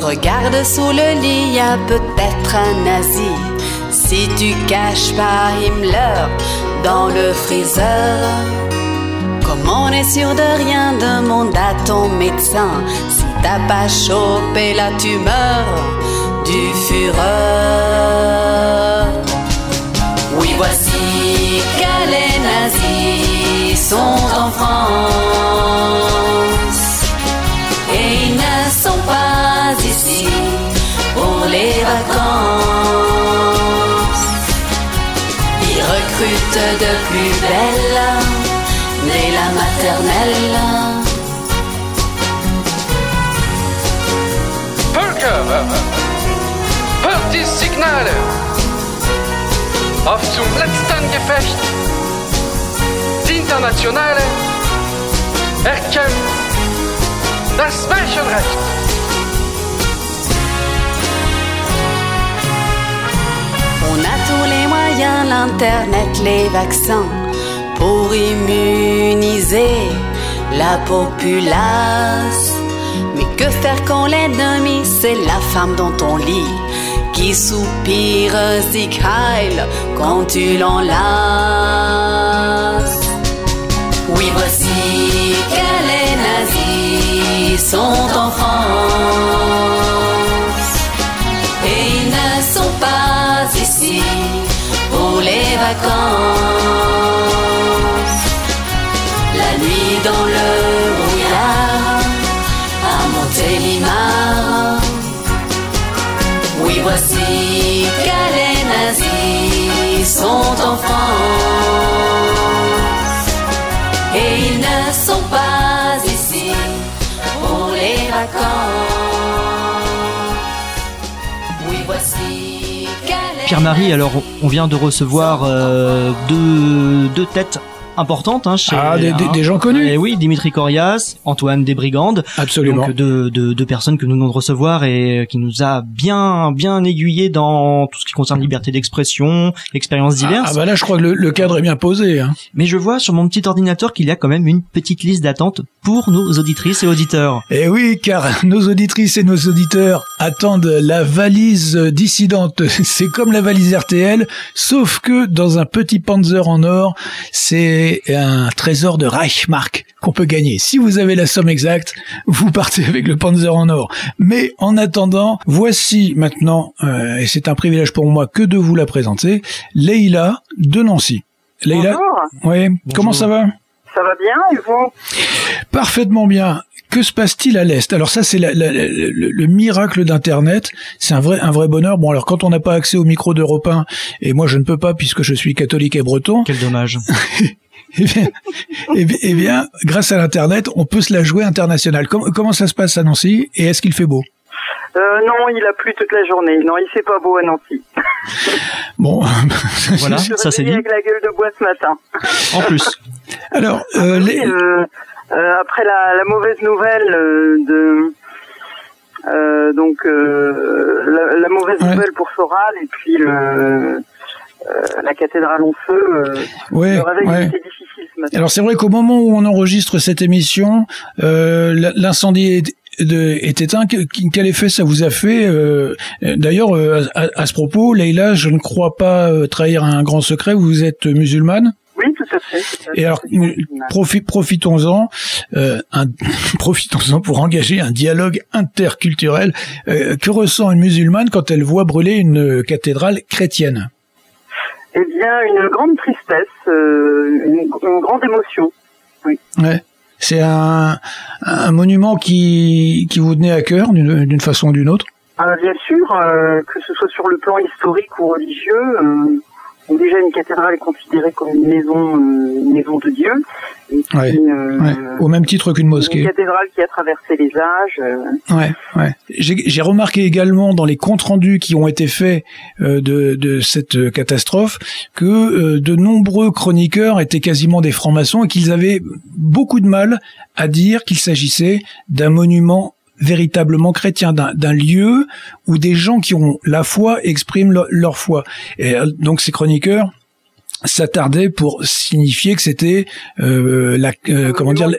Regarde sous le lit, y a peut-être un nazi. Si tu caches pas Himmler dans le freezer. Comme on est sûr de rien, demande à ton médecin si t'as pas chopé la tumeur du Führer. Oui, voici que les nazis sont en France pas ici pour les vacances. Ils recrutent de plus belles dès la maternelle. Völker, hört die Signale. Auf zum letzten Gefecht. Die Internationale erkämpft On a tous les moyens, l'internet, les vaccins, pour immuniser la populace. Mais que faire quand l'ennemi, c'est la femme dans ton lit, qui soupire Sieg quand tu l'enlaces. Sont en France. Et ils ne sont pas ici pour les vacances. La nuit dans le brouillard à Montélimar. Oui, voici que les nazis sont en France. Et ils ne sont pas ici Pierre-Marie, alors on vient de recevoir euh, deux têtes importantes hein, chez Ah, des- des- des gens connus. Et oui, Dimitri Corias, Antoine Desbrigandes. Absolument. Donc deux, deux, deux personnes que nous venons de recevoir et qui nous a bien bien aiguillé dans tout ce qui concerne liberté d'expression, expériences diverses. Ah bah là, je crois que le, le cadre est bien posé. Hein. Mais je vois sur mon petit ordinateur qu'il y a quand même une petite liste d'attente pour nos auditrices et auditeurs. Et oui, car [LAUGHS] nos auditrices et nos auditeurs attendent la valise dissidente. [LAUGHS] C'est comme la valise RTL, sauf que dans un petit Panzer en or, c'est un trésor de Reichmark qu'on peut gagner. Si vous avez la somme exacte, vous partez [LAUGHS] avec le Panzer en or. Mais en attendant, voici maintenant, euh, et c'est un privilège pour moi que de vous la présenter, Leïla de Nancy. Leïla, Bonjour. oui, comment ça va? Ça va bien et vous? Parfaitement bien. Que se passe-t-il à l'Est? Alors ça, c'est la- la- la- le, le miracle d'Internet. C'est un vrai, un vrai bonheur. Bon, alors quand on n'a pas accès au micro d'Europe 1, et moi je ne peux pas puisque je suis catholique et breton. Quel dommage. [LAUGHS] [LAUGHS] eh, bien, eh bien- eh bien, grâce à l'Internet, on peut se la jouer internationale. Com- comment ça se passe à Nancy Et est-ce qu'il fait beau? Euh, Non, il a plu toute la journée. Non, il fait pas beau à Nancy. [LAUGHS] Bon, [LAUGHS] Voilà, Je ça c'est dit. avec la gueule de bois ce matin. En plus. Alors, euh, les- Euh, euh, après la, la mauvaise nouvelle euh, de euh, donc euh, la, la mauvaise nouvelle pour Soral et puis le, euh, la cathédrale en feu. Euh, Ouais, le réveil ouais. était difficile ce matin. Alors c'est vrai qu'au moment où on enregistre cette émission, euh, l'incendie est, de- est éteint. Que- Quel effet ça vous a fait euh, D'ailleurs, euh, à, à ce propos, Leïla, je ne crois pas euh, trahir un grand secret. Vous êtes musulmane Oui, tout à fait. tout à fait. et alors, profi- profitons-en, euh, [LAUGHS] profitons-en pour engager un dialogue interculturel. Euh, que ressent une musulmane quand elle voit brûler une cathédrale chrétienne? Eh bien, une grande tristesse, euh, une, une grande émotion. Oui. Ouais. C'est un, un monument qui, qui vous tenait à cœur d'une façon ou d'une autre? Ah, bien sûr, euh, que ce soit sur le plan historique ou religieux, euh, déjà une cathédrale est considérée comme une maison, euh, une maison de Dieu. Et puis, Ouais, euh, ouais. Au même titre qu'une Une mosquée. cathédrale qui a traversé les âges. euh, Ouais, ouais. J'ai remarqué également dans les comptes rendus qui ont été faits de, de cette catastrophe que de nombreux chroniqueurs étaient quasiment des francs-maçons et qu'ils avaient beaucoup de mal à dire qu'il s'agissait d'un monument véritablement chrétien, d'un lieu où des gens qui ont la foi expriment leur, foi. Et euh, donc ces chroniqueurs s'attardaient pour signifier que c'était euh, la euh, comment dire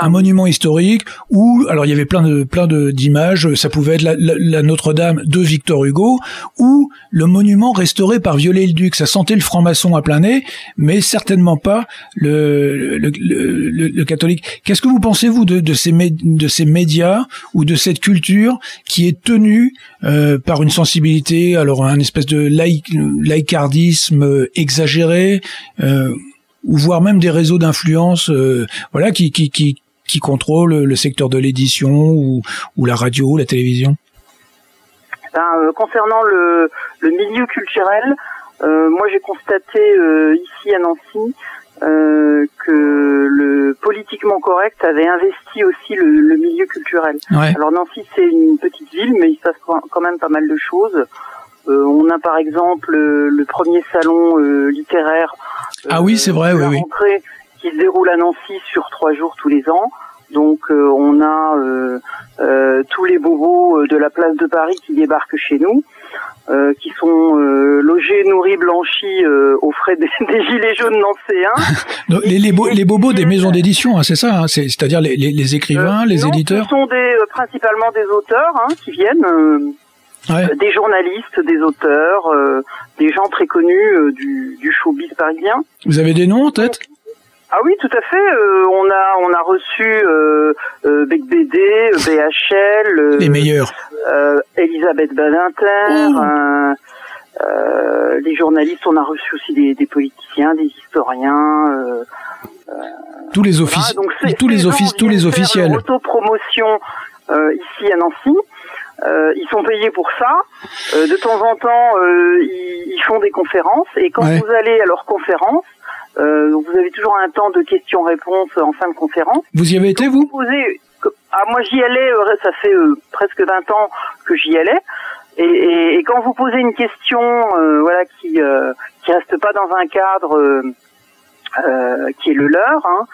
un monument historique où alors il y avait plein de plein de d'images ça pouvait être la, la- la Notre-Dame de Victor Hugo ou le monument restauré par Viollet-le-Duc ça sentait le franc-maçon à plein nez mais certainement pas le le, le, le- le catholique. Qu'est-ce que vous pensez vous de, de ces de ces médias ou de cette culture qui est tenue euh, par une sensibilité alors un espèce de laïc, laïcardisme euh, exagéré euh, ou voire même des réseaux d'influence euh, voilà qui qui qui qui contrôlent le secteur de l'édition ou, ou la radio, la télévision Ben, euh, concernant le, le milieu culturel, euh, moi j'ai constaté euh, ici à Nancy euh, que le politiquement correct avait investi aussi le, le milieu culturel. Ouais. Alors Nancy c'est une petite ville, mais il se passe quand même pas mal de choses. Euh, on a par exemple euh, le premier salon euh, littéraire Ah oui, c'est vrai, oui, oui. rentrée qui se déroule à Nancy sur trois jours tous les ans. Donc euh, on a euh, euh, tous les bobos euh, de la place de Paris qui débarquent chez nous, euh, qui sont euh, logés, nourris, blanchis euh, aux frais des, [LAUGHS] des gilets jaunes nancéens. [LAUGHS] Donc, les, les, bo- les bobos des maisons d'édition, hein, c'est ça, hein, c'est- c'est-à-dire les, les, les écrivains, les Euh, Non, éditeurs. Ce sont des, euh, principalement des auteurs hein, qui viennent, euh, Ouais. euh, des journalistes, des auteurs, euh, des gens très connus euh, du, du showbiz parisien. Vous avez des noms en tête? Ah oui, tout à fait. on a on a reçu Bec BD, BHL, Les meilleurs. Elisabeth Badinter, euh, les journalistes. On a reçu aussi des, des politiciens, des historiens. Tous les offices, c'est- tous les offices, tous les officiels. autopromotion ici à Nancy. Euh, ils sont payés pour ça. Euh, de temps en temps, euh, ils, ils font des conférences. Et quand Ouais. vous allez à leurs conférences, euh, vous avez toujours un temps de questions-réponses en fin de conférence. Vous y avez été vous Posez, ah, moi j'y allais, ça fait euh, presque 20 ans que j'y allais. Et, et, et quand vous posez une question, euh, voilà, qui euh, qui reste pas dans un cadre euh, euh, qui est le leur, hein,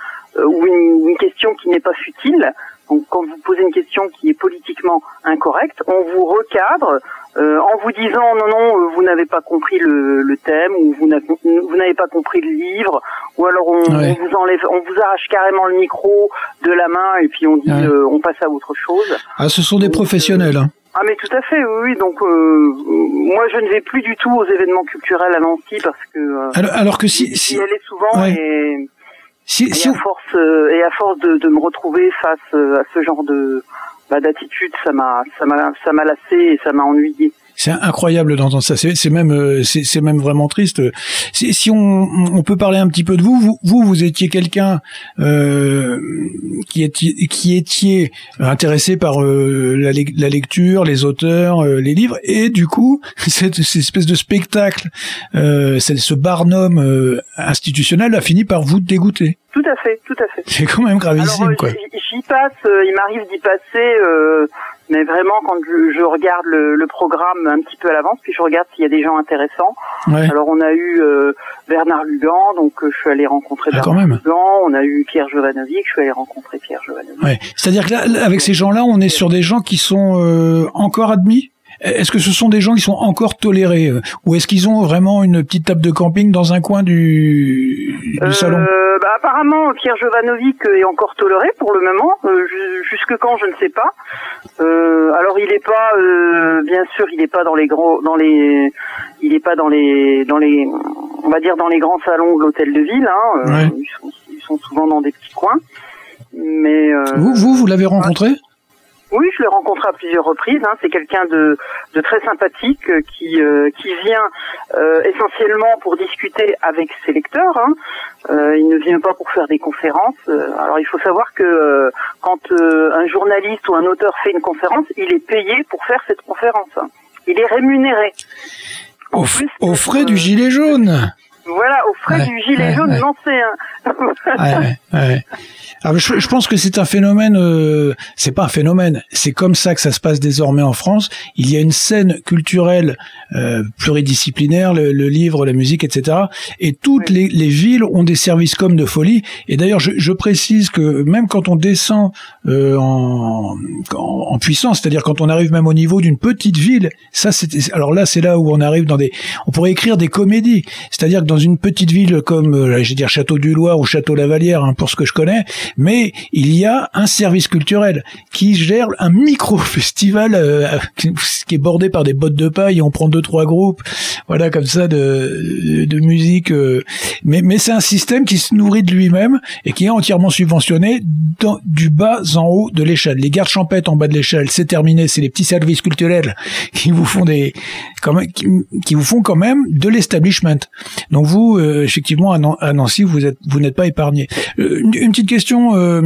ou une, une question qui n'est pas futile. Donc, quand vous posez une question qui est politiquement incorrecte, on vous recadre euh, en vous disant non non euh, vous n'avez pas compris le, le thème ou vous n'avez pas compris le livre ou alors on, Ouais. on vous enlève on vous arrache carrément le micro de la main et puis on dit Ouais. euh, on passe à autre chose. Ah, ce sont des professionnels. hein. Ah mais tout à fait oui, oui. donc euh, euh, moi je ne vais plus du tout aux événements culturels à Nancy parce que euh, Alors, alors que si, si, allais souvent Ouais. et si, et à force euh, et à force de, de me retrouver face euh, à ce genre de bah, d'attitude, ça m'a ça m'a ça m'a lassé et ça m'a ennuyé. C'est incroyable d'entendre ça. C'est même, euh, c'est même vraiment triste. Si, on, peut parler un petit peu de vous, vous, vous, étiez quelqu'un euh, qui étiez, qui étiez intéressé par euh, la, lec- la lecture, les auteurs, les livres, et du coup, [LAUGHS] cette, cette espèce de spectacle, ce barnum institutionnel a fini par vous dégoûter. Tout à fait, tout à fait. C'est quand même gravissime, Alors, quoi. euh, j'y- passe, euh, il m'arrive d'y passer, euh, mais vraiment quand je, je regarde le, le programme un petit peu à l'avance, puis je regarde s'il y a des gens intéressants. Ouais. Alors on a eu euh, Bernard Lugan, donc euh, je suis allé rencontrer Ah, Bernard. Lugan. On a eu Pierre Jovanovic, je suis allé rencontrer Pierre Jovanovic. Ouais. C'est-à-dire que là, avec ces gens-là, on est sur des gens qui sont euh, encore admis? Est-ce que ce sont des gens qui sont encore tolérés euh, ou est-ce qu'ils ont vraiment une petite table de camping dans un coin du, du salon Euh, bah, apparemment, Pierre Jovanovic est encore toléré pour le moment. Euh, ju- jusque quand, je ne sais pas. Euh, alors, il n'est pas, euh, bien sûr, il n'est pas dans les gros, dans les, il n'est pas dans les, dans les, on va dire dans les grands salons de l'hôtel de ville. Hein. Ouais. ils, sont, ils sont souvent dans des petits coins. Mais euh, Vous, vous, vous l'avez rencontré? Oui, je l'ai rencontré à plusieurs reprises. Hein. C'est quelqu'un de, de très sympathique euh, qui, euh, qui vient euh, essentiellement pour discuter avec ses lecteurs. Hein. Euh, il ne vient pas pour faire des conférences. Euh, alors il faut savoir que euh, quand euh, un journaliste ou un auteur fait une conférence, il est payé pour faire cette conférence. hein. Il est rémunéré. au, frais du gilet jaune. Voilà, aux frais Ouais, du gilet ouais, jaune ouais. lancé. Hein. Ouais, ouais, ouais. Alors, je, je pense que c'est un phénomène. Euh, c'est pas un phénomène. C'est comme ça que ça se passe désormais en France. Il y a une scène culturelle euh, pluridisciplinaire, le, le livre, la musique, etc. Et toutes les, les villes ont des services comme de folie. Et d'ailleurs, je, je précise que même quand on descend euh, en, en, en puissance, c'est-à-dire quand on arrive même au niveau d'une petite ville, ça, c'est alors là, c'est là où on arrive dans des. On pourrait écrire des comédies. C'est-à-dire que dans une petite ville comme, euh, je Château du Loir ou Château Lavalière, hein, pour ce que je connais, mais il y a un service culturel qui gère un micro-festival euh, [LAUGHS] qui est bordé par des bottes de paille on prend deux trois groupes, voilà comme ça de, musique. euh, mais mais c'est un système qui se nourrit de lui-même et qui est entièrement subventionné dans, du bas en haut de l'échelle. Les gardes champêtres en bas de l'échelle, c'est terminé. C'est les petits services culturels qui vous font des qui vous font quand même de l'establishment. Donc vous, euh, effectivement, à, Nan- à Nancy, vous êtes, vous n'êtes pas épargné. Euh, une, une petite question, euh,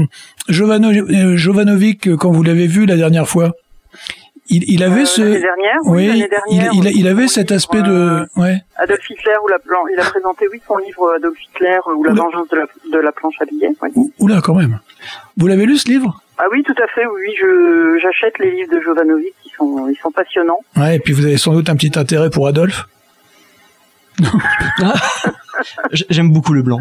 Jovano, Jovanovic, quand vous l'avez vu la dernière fois, il, il avait ce, Euh, dernière, oui, il, dernière, il, oui, il avait cet aspect de, ouais. Adolf Hitler, ou la, il a présenté, oui, son livre Adolf Hitler ou la Oula. vengeance de la, de la planche à billets. oui. Oula, quand même. Vous l'avez lu ce livre? Ah oui, tout à fait, oui, oui, je, j'achète les livres de Jovanovic, qui sont, ils sont passionnants. Ouais, et puis vous avez sans doute un petit intérêt pour Adolphe. [LAUGHS] J'aime beaucoup le blanc.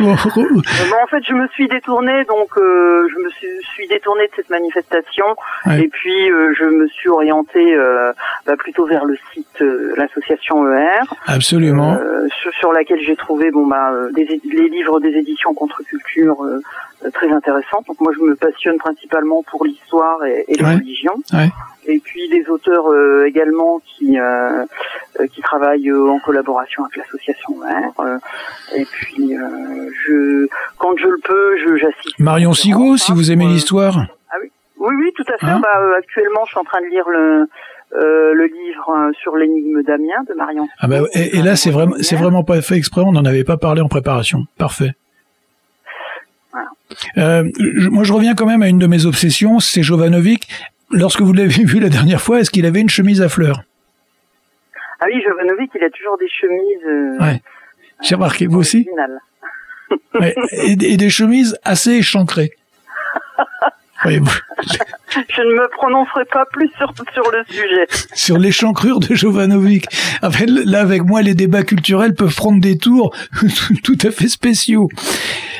Bon, Euh, en fait, je me suis détournée, donc euh, je me suis, suis détournée de cette manifestation, Ouais. et puis euh, je me suis orientée euh, bah, plutôt vers le site, euh, l'association ER, absolument. euh, sur, sur laquelle j'ai trouvé bon bah des, les livres des éditions contre-culture très intéressantes. Donc moi, je me passionne principalement pour l'histoire et, et les Ouais. religions. Ouais. Et puis des auteurs euh, également qui euh, euh, qui travaillent en collaboration avec l'association euh, et puis je quand je le peux, je j'assiste. Marion Sigaud, si vous aimez l'histoire. Ah oui, oui, oui, tout à fait. Hein bah, actuellement, je suis en train de lire le euh, le livre sur l'énigme d'Amiens de Marion. Ah bah, et, et là, c'est vraiment, c'est vraiment pas fait exprès. On n'en avait pas parlé en préparation. Parfait. Euh, je- moi, je reviens quand même à une de mes obsessions, c'est Jovanovic. Lorsque vous l'avez [LAUGHS] vu la dernière fois, est-ce qu'il avait une chemise à fleurs? Ah oui, Jovanovic, il a toujours des chemises. euh, Ouais. J'ai remarqué, vous aussi? [LAUGHS] Ouais. et, et des chemises assez échancrées. [LAUGHS] Je ne me prononcerai pas plus sur sur le sujet. sur l'échancrure de Jovanovic. En fait, là, avec moi, les débats culturels peuvent prendre des tours tout à fait spéciaux.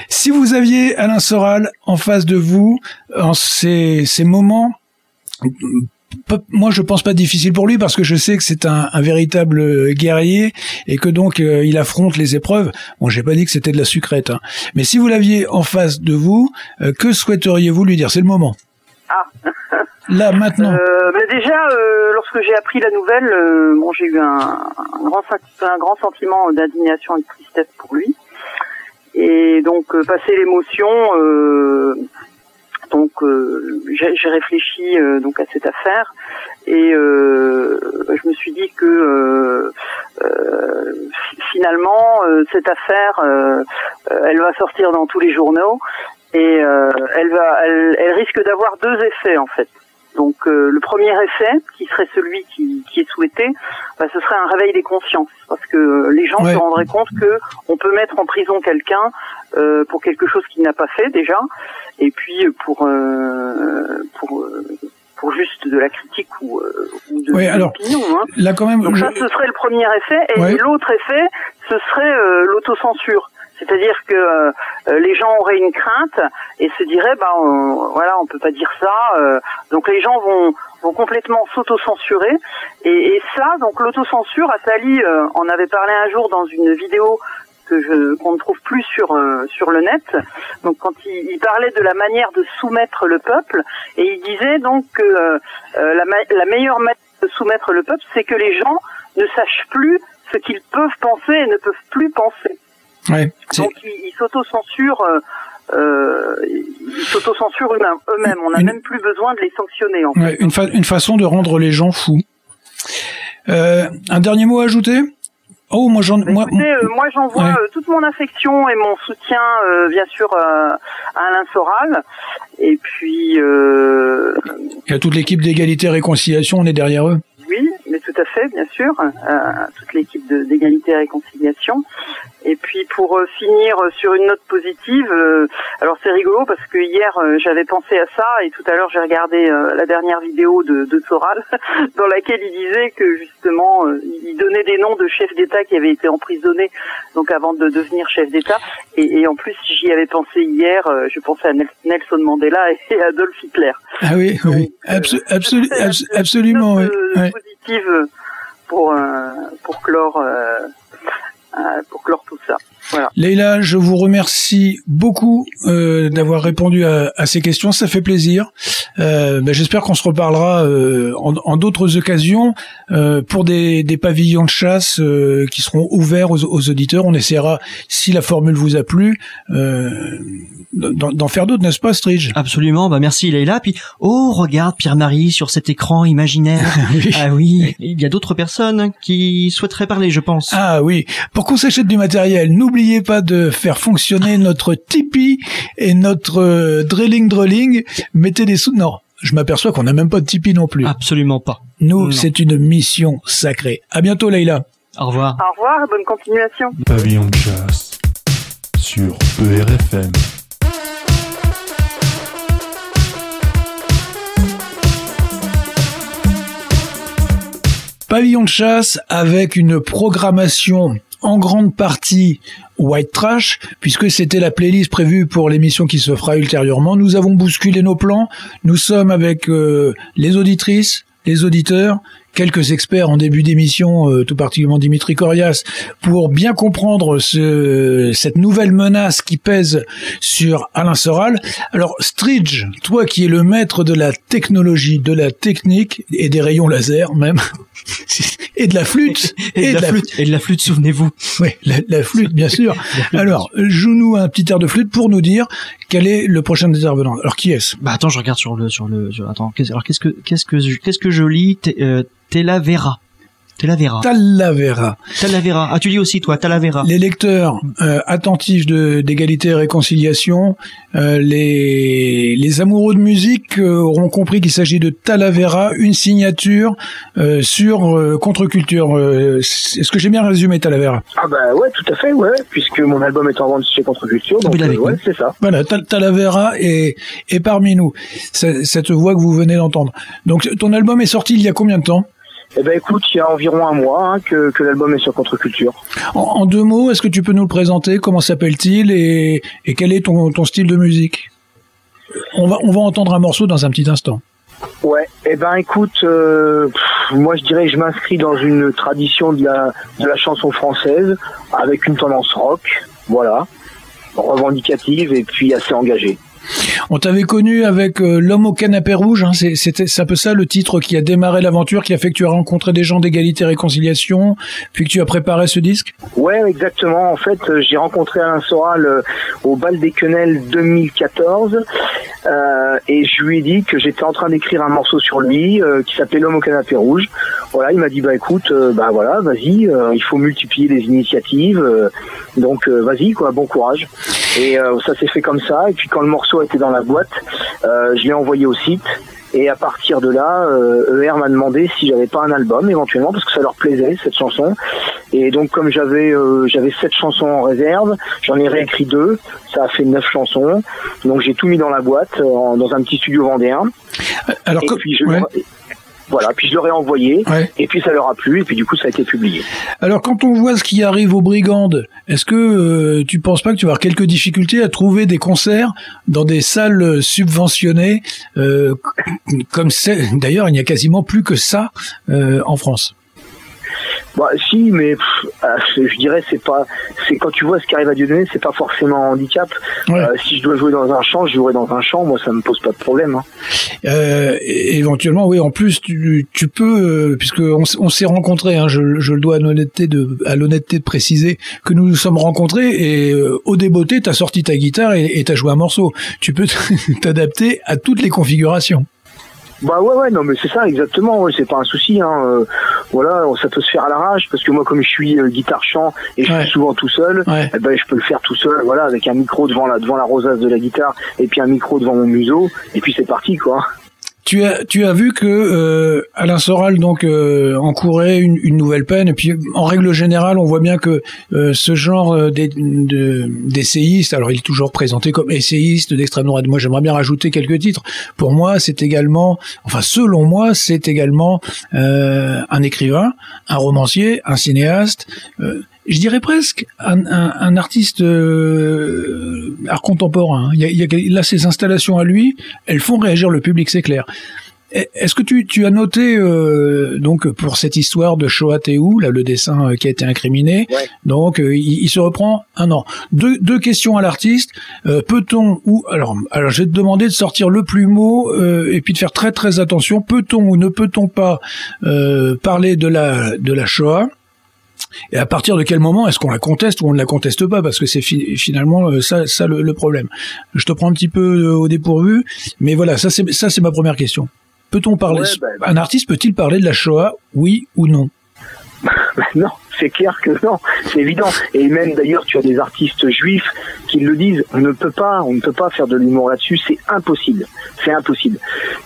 Si vous aviez Alain Soral en face de vous, en ces, ces moments, moi je pense pas difficile pour lui parce que je sais que c'est un, un véritable guerrier et que donc euh, il affronte les épreuves. Bon, j'ai pas dit que c'était de la sucrète, hein. mais si vous l'aviez en face de vous, euh, que souhaiteriez-vous lui dire? C'est le moment. Ah. Là, maintenant. Euh, bah déjà, euh, lorsque j'ai appris la nouvelle, euh, bon, j'ai eu un, un grand sen- un grand sentiment d'indignation et de tristesse pour lui. Et donc, euh, passé l'émotion, euh, donc euh, j'ai réfléchi euh, donc à cette affaire et euh, je me suis dit que fi- finalement cette affaire, elle va sortir dans tous les journaux et elle va, elle, elle risque d'avoir deux effets en fait. Donc euh, le premier effet, qui serait celui qui, qui est souhaité, bah, ce serait un réveil des consciences, parce que euh, les gens Ouais. se rendraient compte que on peut mettre en prison quelqu'un euh, pour quelque chose qu'il n'a pas fait déjà, et puis euh, pour euh, pour euh, pour juste de la critique ou, euh, ou de, Oui, de alors, l'opinion. Hein. Là, quand même, Donc je- ça, ce serait le premier effet. Et Ouais. l'autre effet, ce serait euh, l'autocensure. C'est-à-dire que euh, les gens auraient une crainte et se diraient, bah on, voilà, on peut pas dire ça. euh, donc les gens vont vont complètement s'auto-censurer. Et, et ça, donc l'autocensure, Attali euh, en avait parlé un jour dans une vidéo que je qu'on ne trouve plus sur euh, sur le net. Donc quand il, il parlait de la manière de soumettre le peuple et il disait donc que euh, euh, la, la meilleure manière de soumettre le peuple, c'est que les gens ne sachent plus ce qu'ils peuvent penser et ne peuvent plus penser. Ouais, Donc ils, s'autocensurent. Euh, euh, ils s'autocensurent eux-mêmes. On n'a Une- même plus besoin de les sanctionner. En fait. Ouais, une, fa- une façon de rendre les gens fous. Euh, un dernier mot à ajouter? Oh, moi j'en, moi, Écoutez, euh, moi j'envoie Ouais. euh, toute mon affection et mon soutien, euh, bien sûr, à Alain Soral. Et puis, euh, et à toute l'équipe d'égalité et réconciliation, on est derrière eux. oui, mais à fait, bien sûr, euh, toute l'équipe d'égalité et réconciliation. Et puis pour euh, finir sur une note positive, euh, alors c'est rigolo parce que hier j'avais pensé à ça et tout à l'heure j'ai regardé la dernière vidéo de, de Soral [LAUGHS] dans laquelle il disait que justement il donnait des noms de chefs d'État qui avaient été emprisonnés donc avant de devenir chef d'État et, et en plus j'y avais pensé hier, je pensais à Nel- Nelson Mandela [LAUGHS] et Adolf Hitler. Ah oui, oui, Abso- absolu- abs- absolument. oui. Ouais. Pour euh, pour clore euh, euh, pour clore tout ça. Voilà. Leïla, je vous remercie beaucoup euh, d'avoir répondu à, à ces questions. Ça fait plaisir. Euh, ben, J'espère qu'on se reparlera euh, en, en d'autres occasions euh, pour des, des pavillons de chasse euh, qui seront ouverts aux, aux auditeurs. On essaiera, si la formule vous a plu, euh, d'en d'en faire d'autres, n'est-ce pas, Stridge? Absolument, bah merci Leïla. Puis oh regarde Pierre-Marie sur cet écran imaginaire. [LAUGHS] ah oui, il y a d'autres personnes qui souhaiteraient parler, je pense. Ah oui, pour qu'on s'achète du matériel, n'oubliez pas de faire fonctionner notre Tipeee et notre euh, drilling drilling. Mettez des sous. Non, je m'aperçois qu'on n'a même pas de Tipeee non plus. Absolument pas. Nous, Non. c'est une mission sacrée. À bientôt, Leïla. Au revoir. Au revoir et bonne continuation. Pavillon de chasse sur ERFM. Pavillon de chasse avec une programmation en grande partie white trash, puisque c'était la playlist prévue pour l'émission qui se fera ultérieurement. Nous avons bousculé nos plans. Nous sommes avec euh, les auditrices, les auditeurs, quelques experts en début d'émission, euh, tout particulièrement Dimitri Corias, pour bien comprendre ce, cette nouvelle menace qui pèse sur Alain Soral. Alors, Stridge, toi qui es le maître de la technologie, de la technique et des rayons laser même, [LAUGHS] et de la flûte, Et, de la flûte, et de la flûte, souvenez-vous. oui, la, la flûte, bien [LAUGHS] sûr. Alors, joue-nous un petit air de flûte pour nous dire quel est le prochain intervenant? Alors, qui est-ce? Bah attends, je regarde sur le sur le sur- attends, alors qu'est-ce que qu'est-ce que je- qu'est-ce que je lis? Euh, Talavera. Talavera. Talavera. Ah tu lis aussi toi, Talavera. Les lecteurs euh, attentifs de- d'égalité et réconciliation, euh, les, les amoureux de musique euh, auront compris qu'il s'agit de Talavera, une signature euh, sur euh, contre-culture. Euh, Est-ce que j'ai bien résumé Talavera? Ah bah ouais, tout à fait, ouais, puisque mon album est en vente chez Contre-Culture, donc euh, ouais, c'est ça. Voilà, Tal- Talavera est, est parmi nous. Cette voix que vous venez d'entendre. Donc, ton album est sorti il y a combien de temps? Eh ben écoute, il y a environ un mois hein, que, que l'album est sur Contre-Culture. en, en deux mots, est-ce que tu peux nous le présenter? Comment s'appelle-t-il? Et, et quel est ton, ton style de musique? On va, on va entendre un morceau dans un petit instant. Ouais, eh ben écoute, euh, pff, moi je dirais que je m'inscris dans une tradition de la, de la chanson française avec une tendance rock, voilà, revendicative et puis assez engagée. On t'avait connu avec euh, L'homme au canapé rouge, hein, c'était un peu ça le titre qui a démarré l'aventure, qui a fait que tu as rencontré des gens d'égalité et réconciliation, puis que tu as préparé ce disque? Ouais, exactement. En fait, euh, j'ai rencontré Alain Soral euh, au bal des Quenelles 2014 euh, et je lui ai dit que j'étais en train d'écrire un morceau sur lui qui s'appelait L'homme au canapé rouge. Voilà, il m'a dit bah écoute, bah voilà, vas-y, il faut multiplier les initiatives, donc vas-y quoi, bon courage. Et ça s'est fait comme ça. Et puis quand le morceau était dans la boîte, euh, je l'ai envoyé au site. Et à partir de là, euh, ER m'a demandé si j'avais pas un album éventuellement parce que ça leur plaisait cette chanson. Et donc comme j'avais euh, j'avais sept chansons en réserve, j'en ai réécrit deux. Ça a fait neuf chansons. Donc j'ai tout mis dans la boîte euh, dans un petit studio vendéen. Alors, et co- puis je ouais. Voilà, puis je leur ai envoyé, et puis ça leur a plu, et puis du coup ça a été publié. Alors quand on voit ce qui arrive aux brigandes, est-ce que euh, tu penses pas que tu vas avoir quelques difficultés à trouver des concerts dans des salles subventionnées euh, comme c'est D'ailleurs, il n'y a quasiment plus que ça euh, en France? Bah, si, mais pff, euh, je dirais c'est pas, c'est quand tu vois ce qui arrive à Dieudonné, c'est pas forcément un handicap. Euh, si je dois jouer dans un champ, je jouerai dans un champ. Moi, ça me pose pas de problème. Hein. Euh, éventuellement, oui. En plus, tu, tu peux, puisque on, s'est rencontrés. Hein, je, je le dois à l'honnêteté de, à l'honnêteté de préciser que nous nous sommes rencontrés et euh, au débeauté, t'as sorti ta guitare et et t'as joué un morceau. Tu peux [LAUGHS] t'adapter à toutes les configurations. Bah ouais ouais non mais c'est ça exactement ouais, c'est pas un souci hein euh, voilà ça peut se faire à l'arrache parce que moi comme je suis euh, guitare chant et je suis souvent tout seul eh ben je peux le faire tout seul voilà avec un micro devant la devant la rosace de la guitare et puis un micro devant mon museau et puis c'est parti quoi Tu as, tu as vu que euh, Alain Soral donc euh, encourait une, une nouvelle peine et puis en règle générale on voit bien que euh, ce genre euh, d'essayiste alors il est toujours présenté comme essayiste d'extrême droite. Moi j'aimerais bien rajouter quelques titres. Pour moi c'est également enfin selon moi c'est également euh, un écrivain un romancier un cinéaste euh, je dirais presque un, un, un artiste euh, art contemporain. Il y a, il y a- là, ces installations à lui, elles font réagir le public, c'est clair. Et- Est-ce que tu, tu as noté euh, donc pour cette histoire de Shoah Teou, là le dessin euh, qui a été incriminé, donc euh, il, il se reprend un an. Deux, deux questions à l'artiste. Euh, Peut-on ou alors alors je vais te demander de sortir le euh, et puis de faire très très attention. Peut-on ou ne peut-on pas euh, parler de la de la Shoah? Et à partir de quel moment est-ce qu'on la conteste ou on ne la conteste pas? Parce que c'est fi- finalement euh, ça, ça le, le problème. Je te prends un petit peu euh, au dépourvu, mais voilà, ça c'est ça c'est ma première question. Peut-on parler Ouais, bah, Un artiste peut-il parler de la Shoah Oui ou non? Bah [LAUGHS] non, c'est clair que non, c'est évident. Et même d'ailleurs, tu as des artistes juifs qui le disent. On ne peut pas, on ne peut pas faire de l'humour là-dessus. C'est impossible. C'est impossible.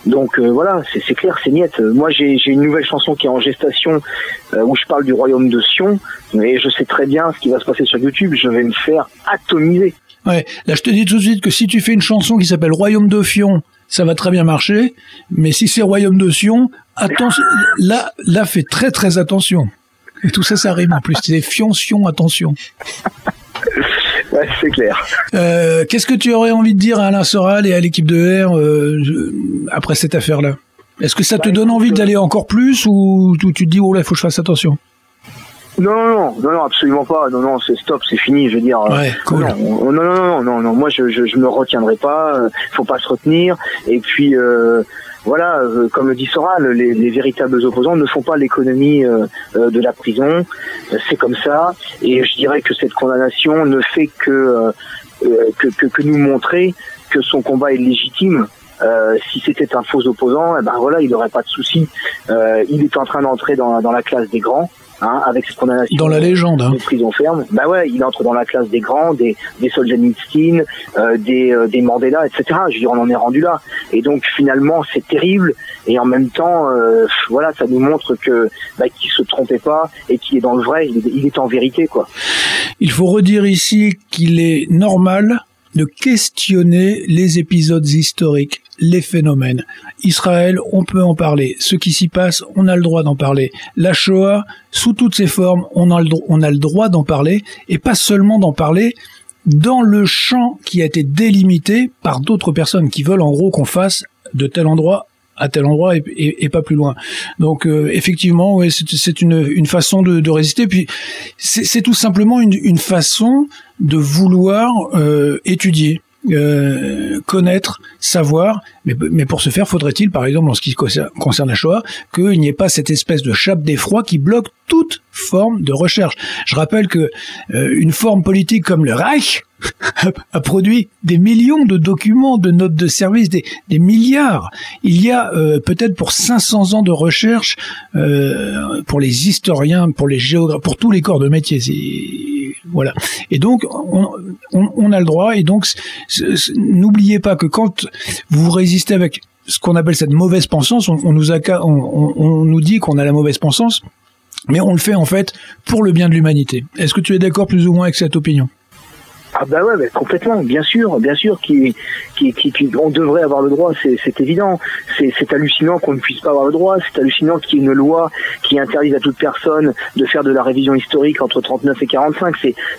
Donc euh, voilà, c'est clair, c'est. Euh, Moi, j'ai une nouvelle chanson qui est en gestation euh, où je parle du royaume de Sion. Et je sais très bien ce qui va se passer sur YouTube. Je vais me faire atomiser. Ouais, là je te dis tout de suite que si tu fais une chanson qui s'appelle Royaume de Fion, ça va très bien marcher, mais si c'est Royaume de Sion, attention, là, là fais très très attention. Et tout ça, ça rime en plus. C'est Fion, Sion, attention. [LAUGHS] Ouais, c'est clair. Euh, Qu'est-ce que tu aurais envie de dire à Alain Soral et à l'équipe de R euh, après cette affaire-là? Est-ce que ça te donne envie d'aller encore plus ou, tu te dis oh là il faut que je fasse attention? Non, non, non, absolument pas. Non, non, c'est stop, c'est fini. Je veux dire. euh, Ouais, cool. Non, on- non, non, non, non, non. Moi, je, je, je me retiendrai pas. euh, faut pas se retenir. Et puis, euh, voilà, euh, comme le dit Soral, les, les véritables opposants ne font pas l'économie euh, euh, de la prison. C'est comme ça. Et je dirais que cette condamnation ne fait que que, que, que nous montrer que son combat est légitime. Si c'était un faux opposant, eh ben voilà, il n'aurait pas de souci. Il est en train d'entrer dans, dans la classe des grands, hein, avec cette condamnation. Dans la légende, hein. De prison ferme. Bah ouais, il entre dans la classe des grands, des, des Solzhenitsyn, euh, des, euh, des Mandela, etc. Je veux dire, on en est rendu là. Et donc finalement, c'est terrible. Et en même temps, euh, voilà, ça nous montre que bah, qu'il se trompait pas et qu'il est dans le vrai. Il est, il est en vérité, quoi. Il faut redire ici qu'il est normal de questionner les épisodes historiques, les phénomènes. Israël, on peut en parler. Ce qui s'y passe, on a le droit d'en parler. La Shoah, sous toutes ses formes, on a le, droit d'en parler, et pas seulement d'en parler dans le champ qui a été délimité par d'autres personnes qui veulent en gros qu'on fasse de tel endroit à tel endroit et, pas plus loin. Donc euh, effectivement, c'est une, une façon de, de résister. Puis c'est tout simplement une, une façon de vouloir euh, étudier. euh, connaître, savoir, mais, mais pour ce faire, faudrait-il, par exemple, en ce qui concerne concerne la Shoah, qu'il n'y ait pas cette espèce de chape d'effroi qui bloque toute forme de recherche. Je rappelle que euh, une forme politique comme le Reich a, produit des millions de documents, de notes de service, des, milliards. Il y a euh, peut-être pour 500 ans de recherche euh, pour les historiens, pour les géographes, pour tous les corps de métier. Voilà. Et donc, on, a le droit. Et donc, n'oubliez pas que quand vous résistez avec ce qu'on appelle cette mauvaise pensance, on, nous, on nous dit qu'on a la mauvaise pensance, mais on le fait en fait pour le bien de l'humanité. Est-ce que tu es d'accord plus ou moins avec cette opinion? Ah bah ouais, bah complètement, bien sûr, bien sûr, qui, qui, qui, on devrait avoir le droit, c'est évident. C'est hallucinant qu'on ne puisse pas avoir le droit, c'est hallucinant qu'il y ait une loi qui interdise à toute personne de faire de la révision historique entre 39 et 45.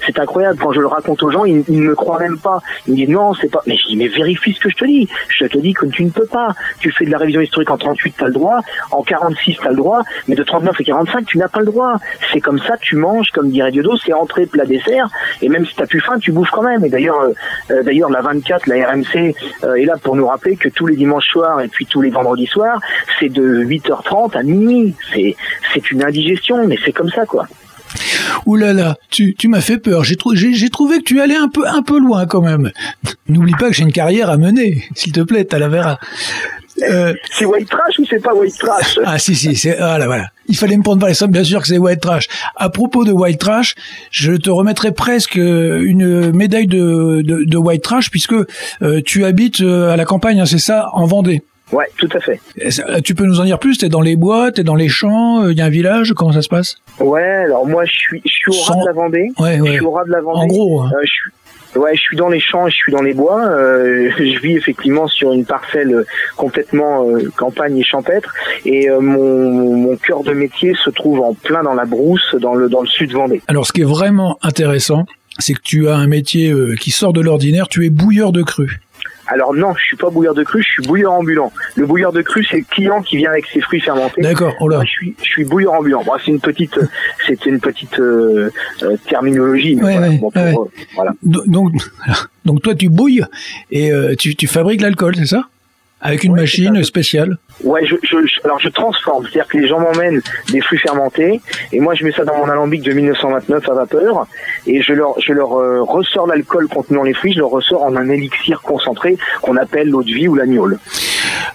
C'est incroyable. Quand je le raconte aux gens, ils, ils ne me croient même pas. Ils me disent non, c'est pas. Mais je dis mais vérifie ce que je te dis. Je te dis que tu ne peux pas. Tu fais de la révision historique en 38, t'as le droit. En 46, t'as le droit. Mais de 39 et 45, tu n'as pas le droit. C'est comme ça, tu manges, comme dirait Diodo, c'est entrée, plat, dessert. Et même si t'as plus faim, tu quand même. Et d'ailleurs, euh, euh, d'ailleurs, la 24, la RMC euh, est là pour nous rappeler que tous les dimanches soirs et puis tous les vendredis soirs, c'est de 8h30 à minuit. C'est, c'est une indigestion, mais c'est comme ça, quoi. Ouh là là, tu, tu m'as fait peur. J'ai trou- j'ai- j'ai trouvé que tu allais un peu, un peu loin quand même. N'oublie pas que j'ai une carrière à mener, s'il te plaît, Talavera. Euh, c'est white trash ou c'est pas white trash? Ah si si, c'est ah là voilà. Il fallait me prendre par les sommes, bien sûr que c'est white trash. À propos de white trash, je te remettrai presque une médaille de, de, de white trash puisque euh, tu habites euh, à la campagne, hein, c'est ça, en Vendée. Ouais, tout à fait. Ça- Tu peux nous en dire plus? T'es dans les bois, t'es dans les champs, il y a un village, comment ça se passe? Ouais, alors moi je suis, je suis au ras de la Vendée. Ouais, ouais. Je suis au ras de la Vendée. En gros, hein. Euh, je suis... Ouais, je suis dans les champs je suis dans les bois. Euh, [LAUGHS] je vis effectivement sur une parcelle complètement euh, campagne et champêtre. Et euh, mon, mon cœur de métier se trouve en plein dans la brousse, dans le dans le sud Vendée. Alors, ce qui est vraiment intéressant, c'est que tu as un métier qui sort de l'ordinaire. Tu es bouilleur de cru. Alors non, je suis pas bouilleur de cru, je suis bouilleur ambulant. Le bouilleur de cru, c'est le client qui vient avec ses fruits fermentés. D'accord, oh là. Moi, je suis, je suis bouilleur ambulant. Bon, c'est une petite, [LAUGHS] c'est une petite euh, euh, terminologie. Ouais, voilà, ouais, bon, pour, ouais. euh, voilà. Do- Donc, [LAUGHS] donc toi, tu bouilles et euh, tu, tu fabriques l'alcool, c'est ça? Avec une machine spéciale. Ouais, je, je, je- alors je transforme, c'est-à-dire que les gens m'emmènent des fruits fermentés et moi je mets ça dans mon alambic de 1929 à vapeur et je leur, je leur euh, ressors l'alcool contenant les fruits, je leur ressors en un élixir concentré qu'on appelle l'eau de vie ou l'agnole.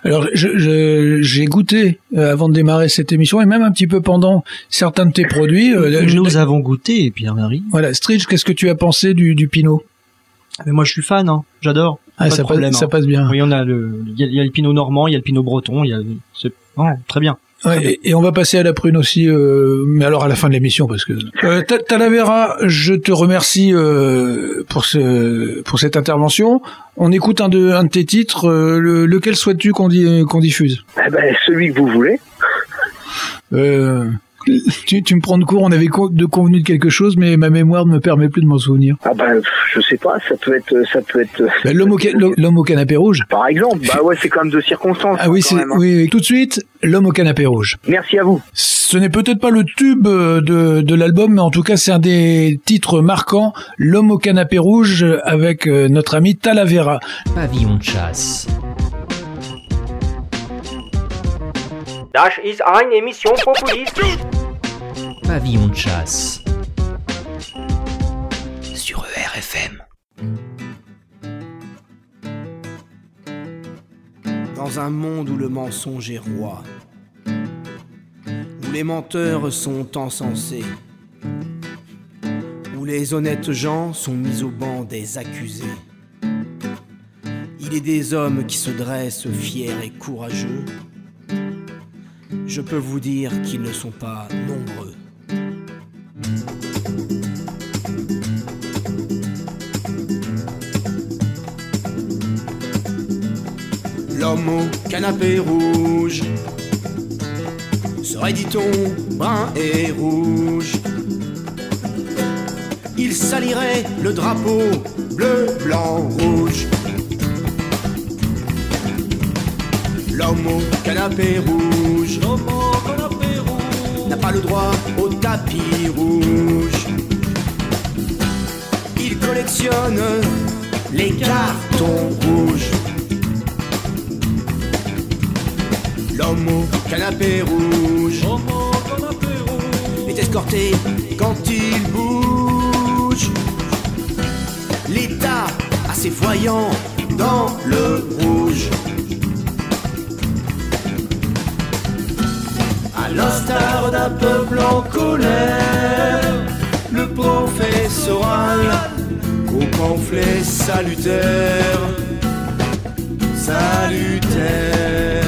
Alors, je- je- j'ai goûté euh, avant de démarrer cette émission et même un petit peu pendant certains de tes produits. euh, je- Nous avons goûté, Pierre-Marie. Voilà, Stridge, qu'est-ce que tu as pensé du, du Pinot? Mais moi, je suis fan, hein. J'adore. Ah, Pas ça de passe- ça hein. passe bien. Oui, on a le, il y a, il y a le Pinot normand, il y a le Pinot breton, il y a, c'est, oh, très bien. Ouais, et, et on va passer à la prune aussi, euh, mais alors à la fin de l'émission parce que euh, Ta- Talavera, je te remercie euh, pour ce pour cette intervention. On écoute un de un de tes titres. euh, le- lequel souhaites-tu qu'on di- qu'on diffuse? Eh ben, celui que vous voulez. euh, tu, tu me prends de court. On avait de convenu de quelque chose, mais ma mémoire ne me permet plus de m'en souvenir. Ah ben, je sais pas, ça peut être, ça peut être. Ben, L'homme au, ca- l'homme au canapé rouge. Par exemple, bah ouais, c'est quand même de circonstances. Ah oui, quand c'est même, hein. oui, oui. Tout de suite, l'homme au canapé rouge. Merci à vous. Ce n'est peut-être pas le tube euh, de, de l'album, mais en tout cas, c'est un des titres marquants. L'homme au canapé rouge avec euh, notre ami Talavera. Pavillon de chasse. Das ist eine Emission Populist. Pavillon de chasse. Sur ERFM. Dans un monde où le mensonge est roi, où les menteurs sont encensés, où les honnêtes gens sont mis au banc des accusés, il est des hommes qui se dressent fiers et courageux. Je peux vous dire qu'ils ne sont pas nombreux. L'homme au canapé rouge serait, dit-on, brun et rouge. Il salirait le drapeau bleu, blanc, rouge. L'homme au canapé rouge n'a pas le droit au tapis rouge. Il collectionne les cartons rouges. L'homme au canapé rouge est escorté quand il bouge. L'État a ses voyants dans le rouge. D'un peuple en colère, le professoral au pamphlet salutaire, salutaire.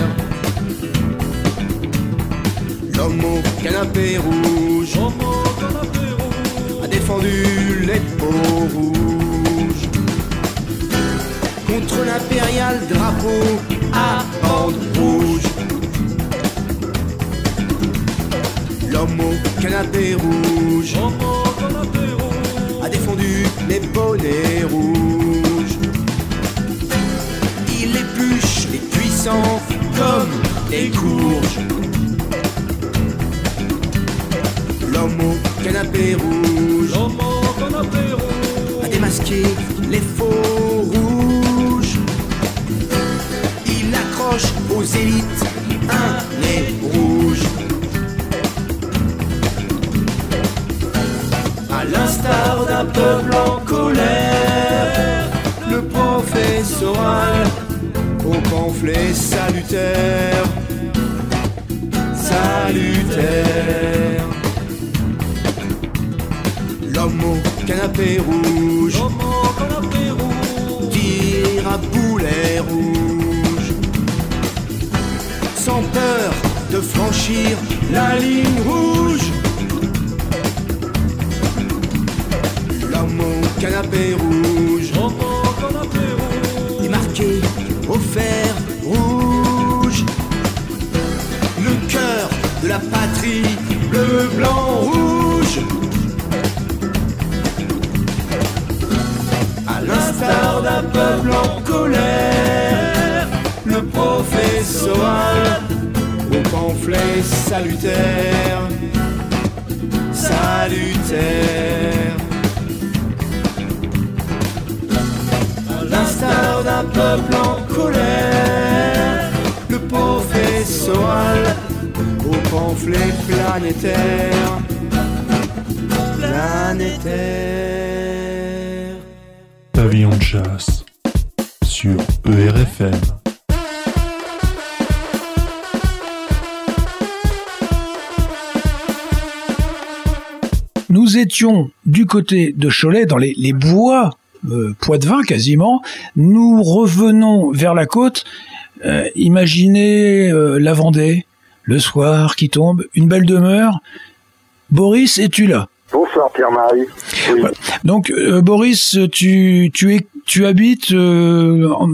L'homme au canapé rouge a défendu les peaux rouges. trône impérial, drapeau à bande rouge. Au canapé rouge a défendu les bonnets rouges. Il épluche les puissants comme les courges. L'homme au canapé rouge a démasqué les faux rouges. Il accroche aux élites d'un peuple en colère, le professoral au pamphlet salutaire, salutaire. L'homme au canapé rouge, tire à boulet rouge, sans peur de franchir la ligne rouge. Canapé rouge, est marqué au fer rouge. Le cœur de la patrie, bleu, blanc, rouge. À l'instar d'un peuple en colère, le professoral au pamphlet salutaire, salutaire. Peuple en colère, le professoral au pamphlet planétaire, planétaire. Pavillon de chasse sur ERFM. Nous étions du côté de Cholet, dans les, les bois, euh, Poitevin quasiment. Nous revenons vers la côte. Euh, imaginez euh, la Vendée, le soir qui tombe, une belle demeure. Boris, es-tu là? Bonsoir Pierre-Marie. Oui. Donc Boris, tu tu es tu habites en,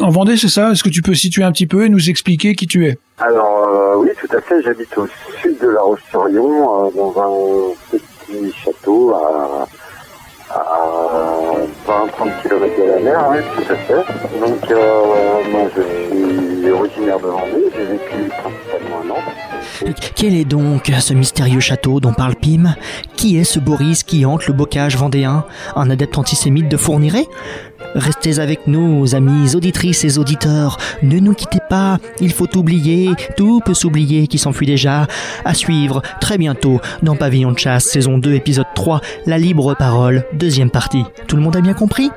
en Vendée, c'est ça? Est-ce que tu peux situer un petit peu et nous expliquer qui tu es? Alors oui, tout à fait. J'habite au sud de La Roche-sur-Yon, dans un petit château à, à 20-30 km de la mer, oui, tout à fait. Donc euh, moi je j'ai vécu principalement à Nantes. Quel est donc ce mystérieux château dont parle Pym Qui est ce Boris qui hante le bocage vendéen? Un adepte antisémite de Fourniret? Restez avec nous, amis auditrices et auditeurs. Ne nous quittez pas, il faut oublier, tout peut s'oublier qui s'enfuit déjà. À suivre très bientôt dans Pavillon de chasse, saison 2, épisode 3, La libre parole, deuxième partie. Tout le monde a bien compris?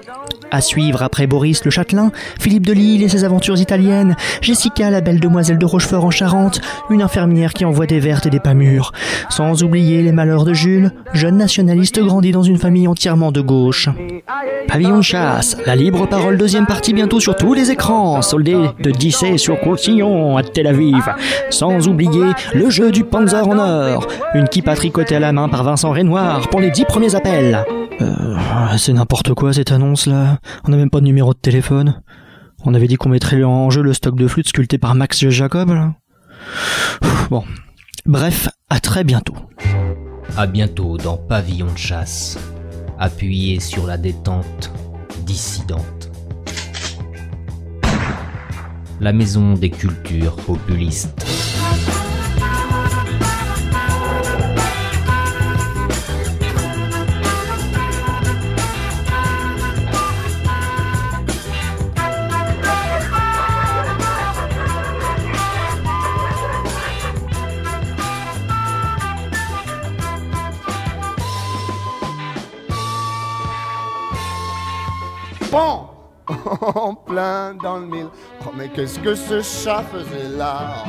À suivre après Boris le Châtelain, Philippe de Lille et ses aventures italiennes, Jessica la belle demoiselle de Rochefort en Charente, une infirmière qui envoie des vertes et des pas mûres. Sans oublier les malheurs de Jules, jeune nationaliste grandi dans une famille entièrement de gauche. Pavillon chasse, la libre parole deuxième partie bientôt sur tous les écrans, soldé de Dissé sur Courtillon à Tel Aviv. Sans oublier le jeu du Panzer en or, une kippa tricotée à la main par Vincent Renoir pour les dix premiers appels. Euh, c'est n'importe quoi cette annonce là. On n'a même pas de numéro de téléphone. On avait dit qu'on mettrait en jeu le stock de flûte sculpté par Max Jacob. Bon. Bref, à très bientôt. À bientôt dans Pavillon de chasse. Appuyez sur la détente dissidente. La maison des cultures populistes. Bon [LAUGHS] En plein dans le mille. Oh, mais qu'est-ce que ce chat faisait là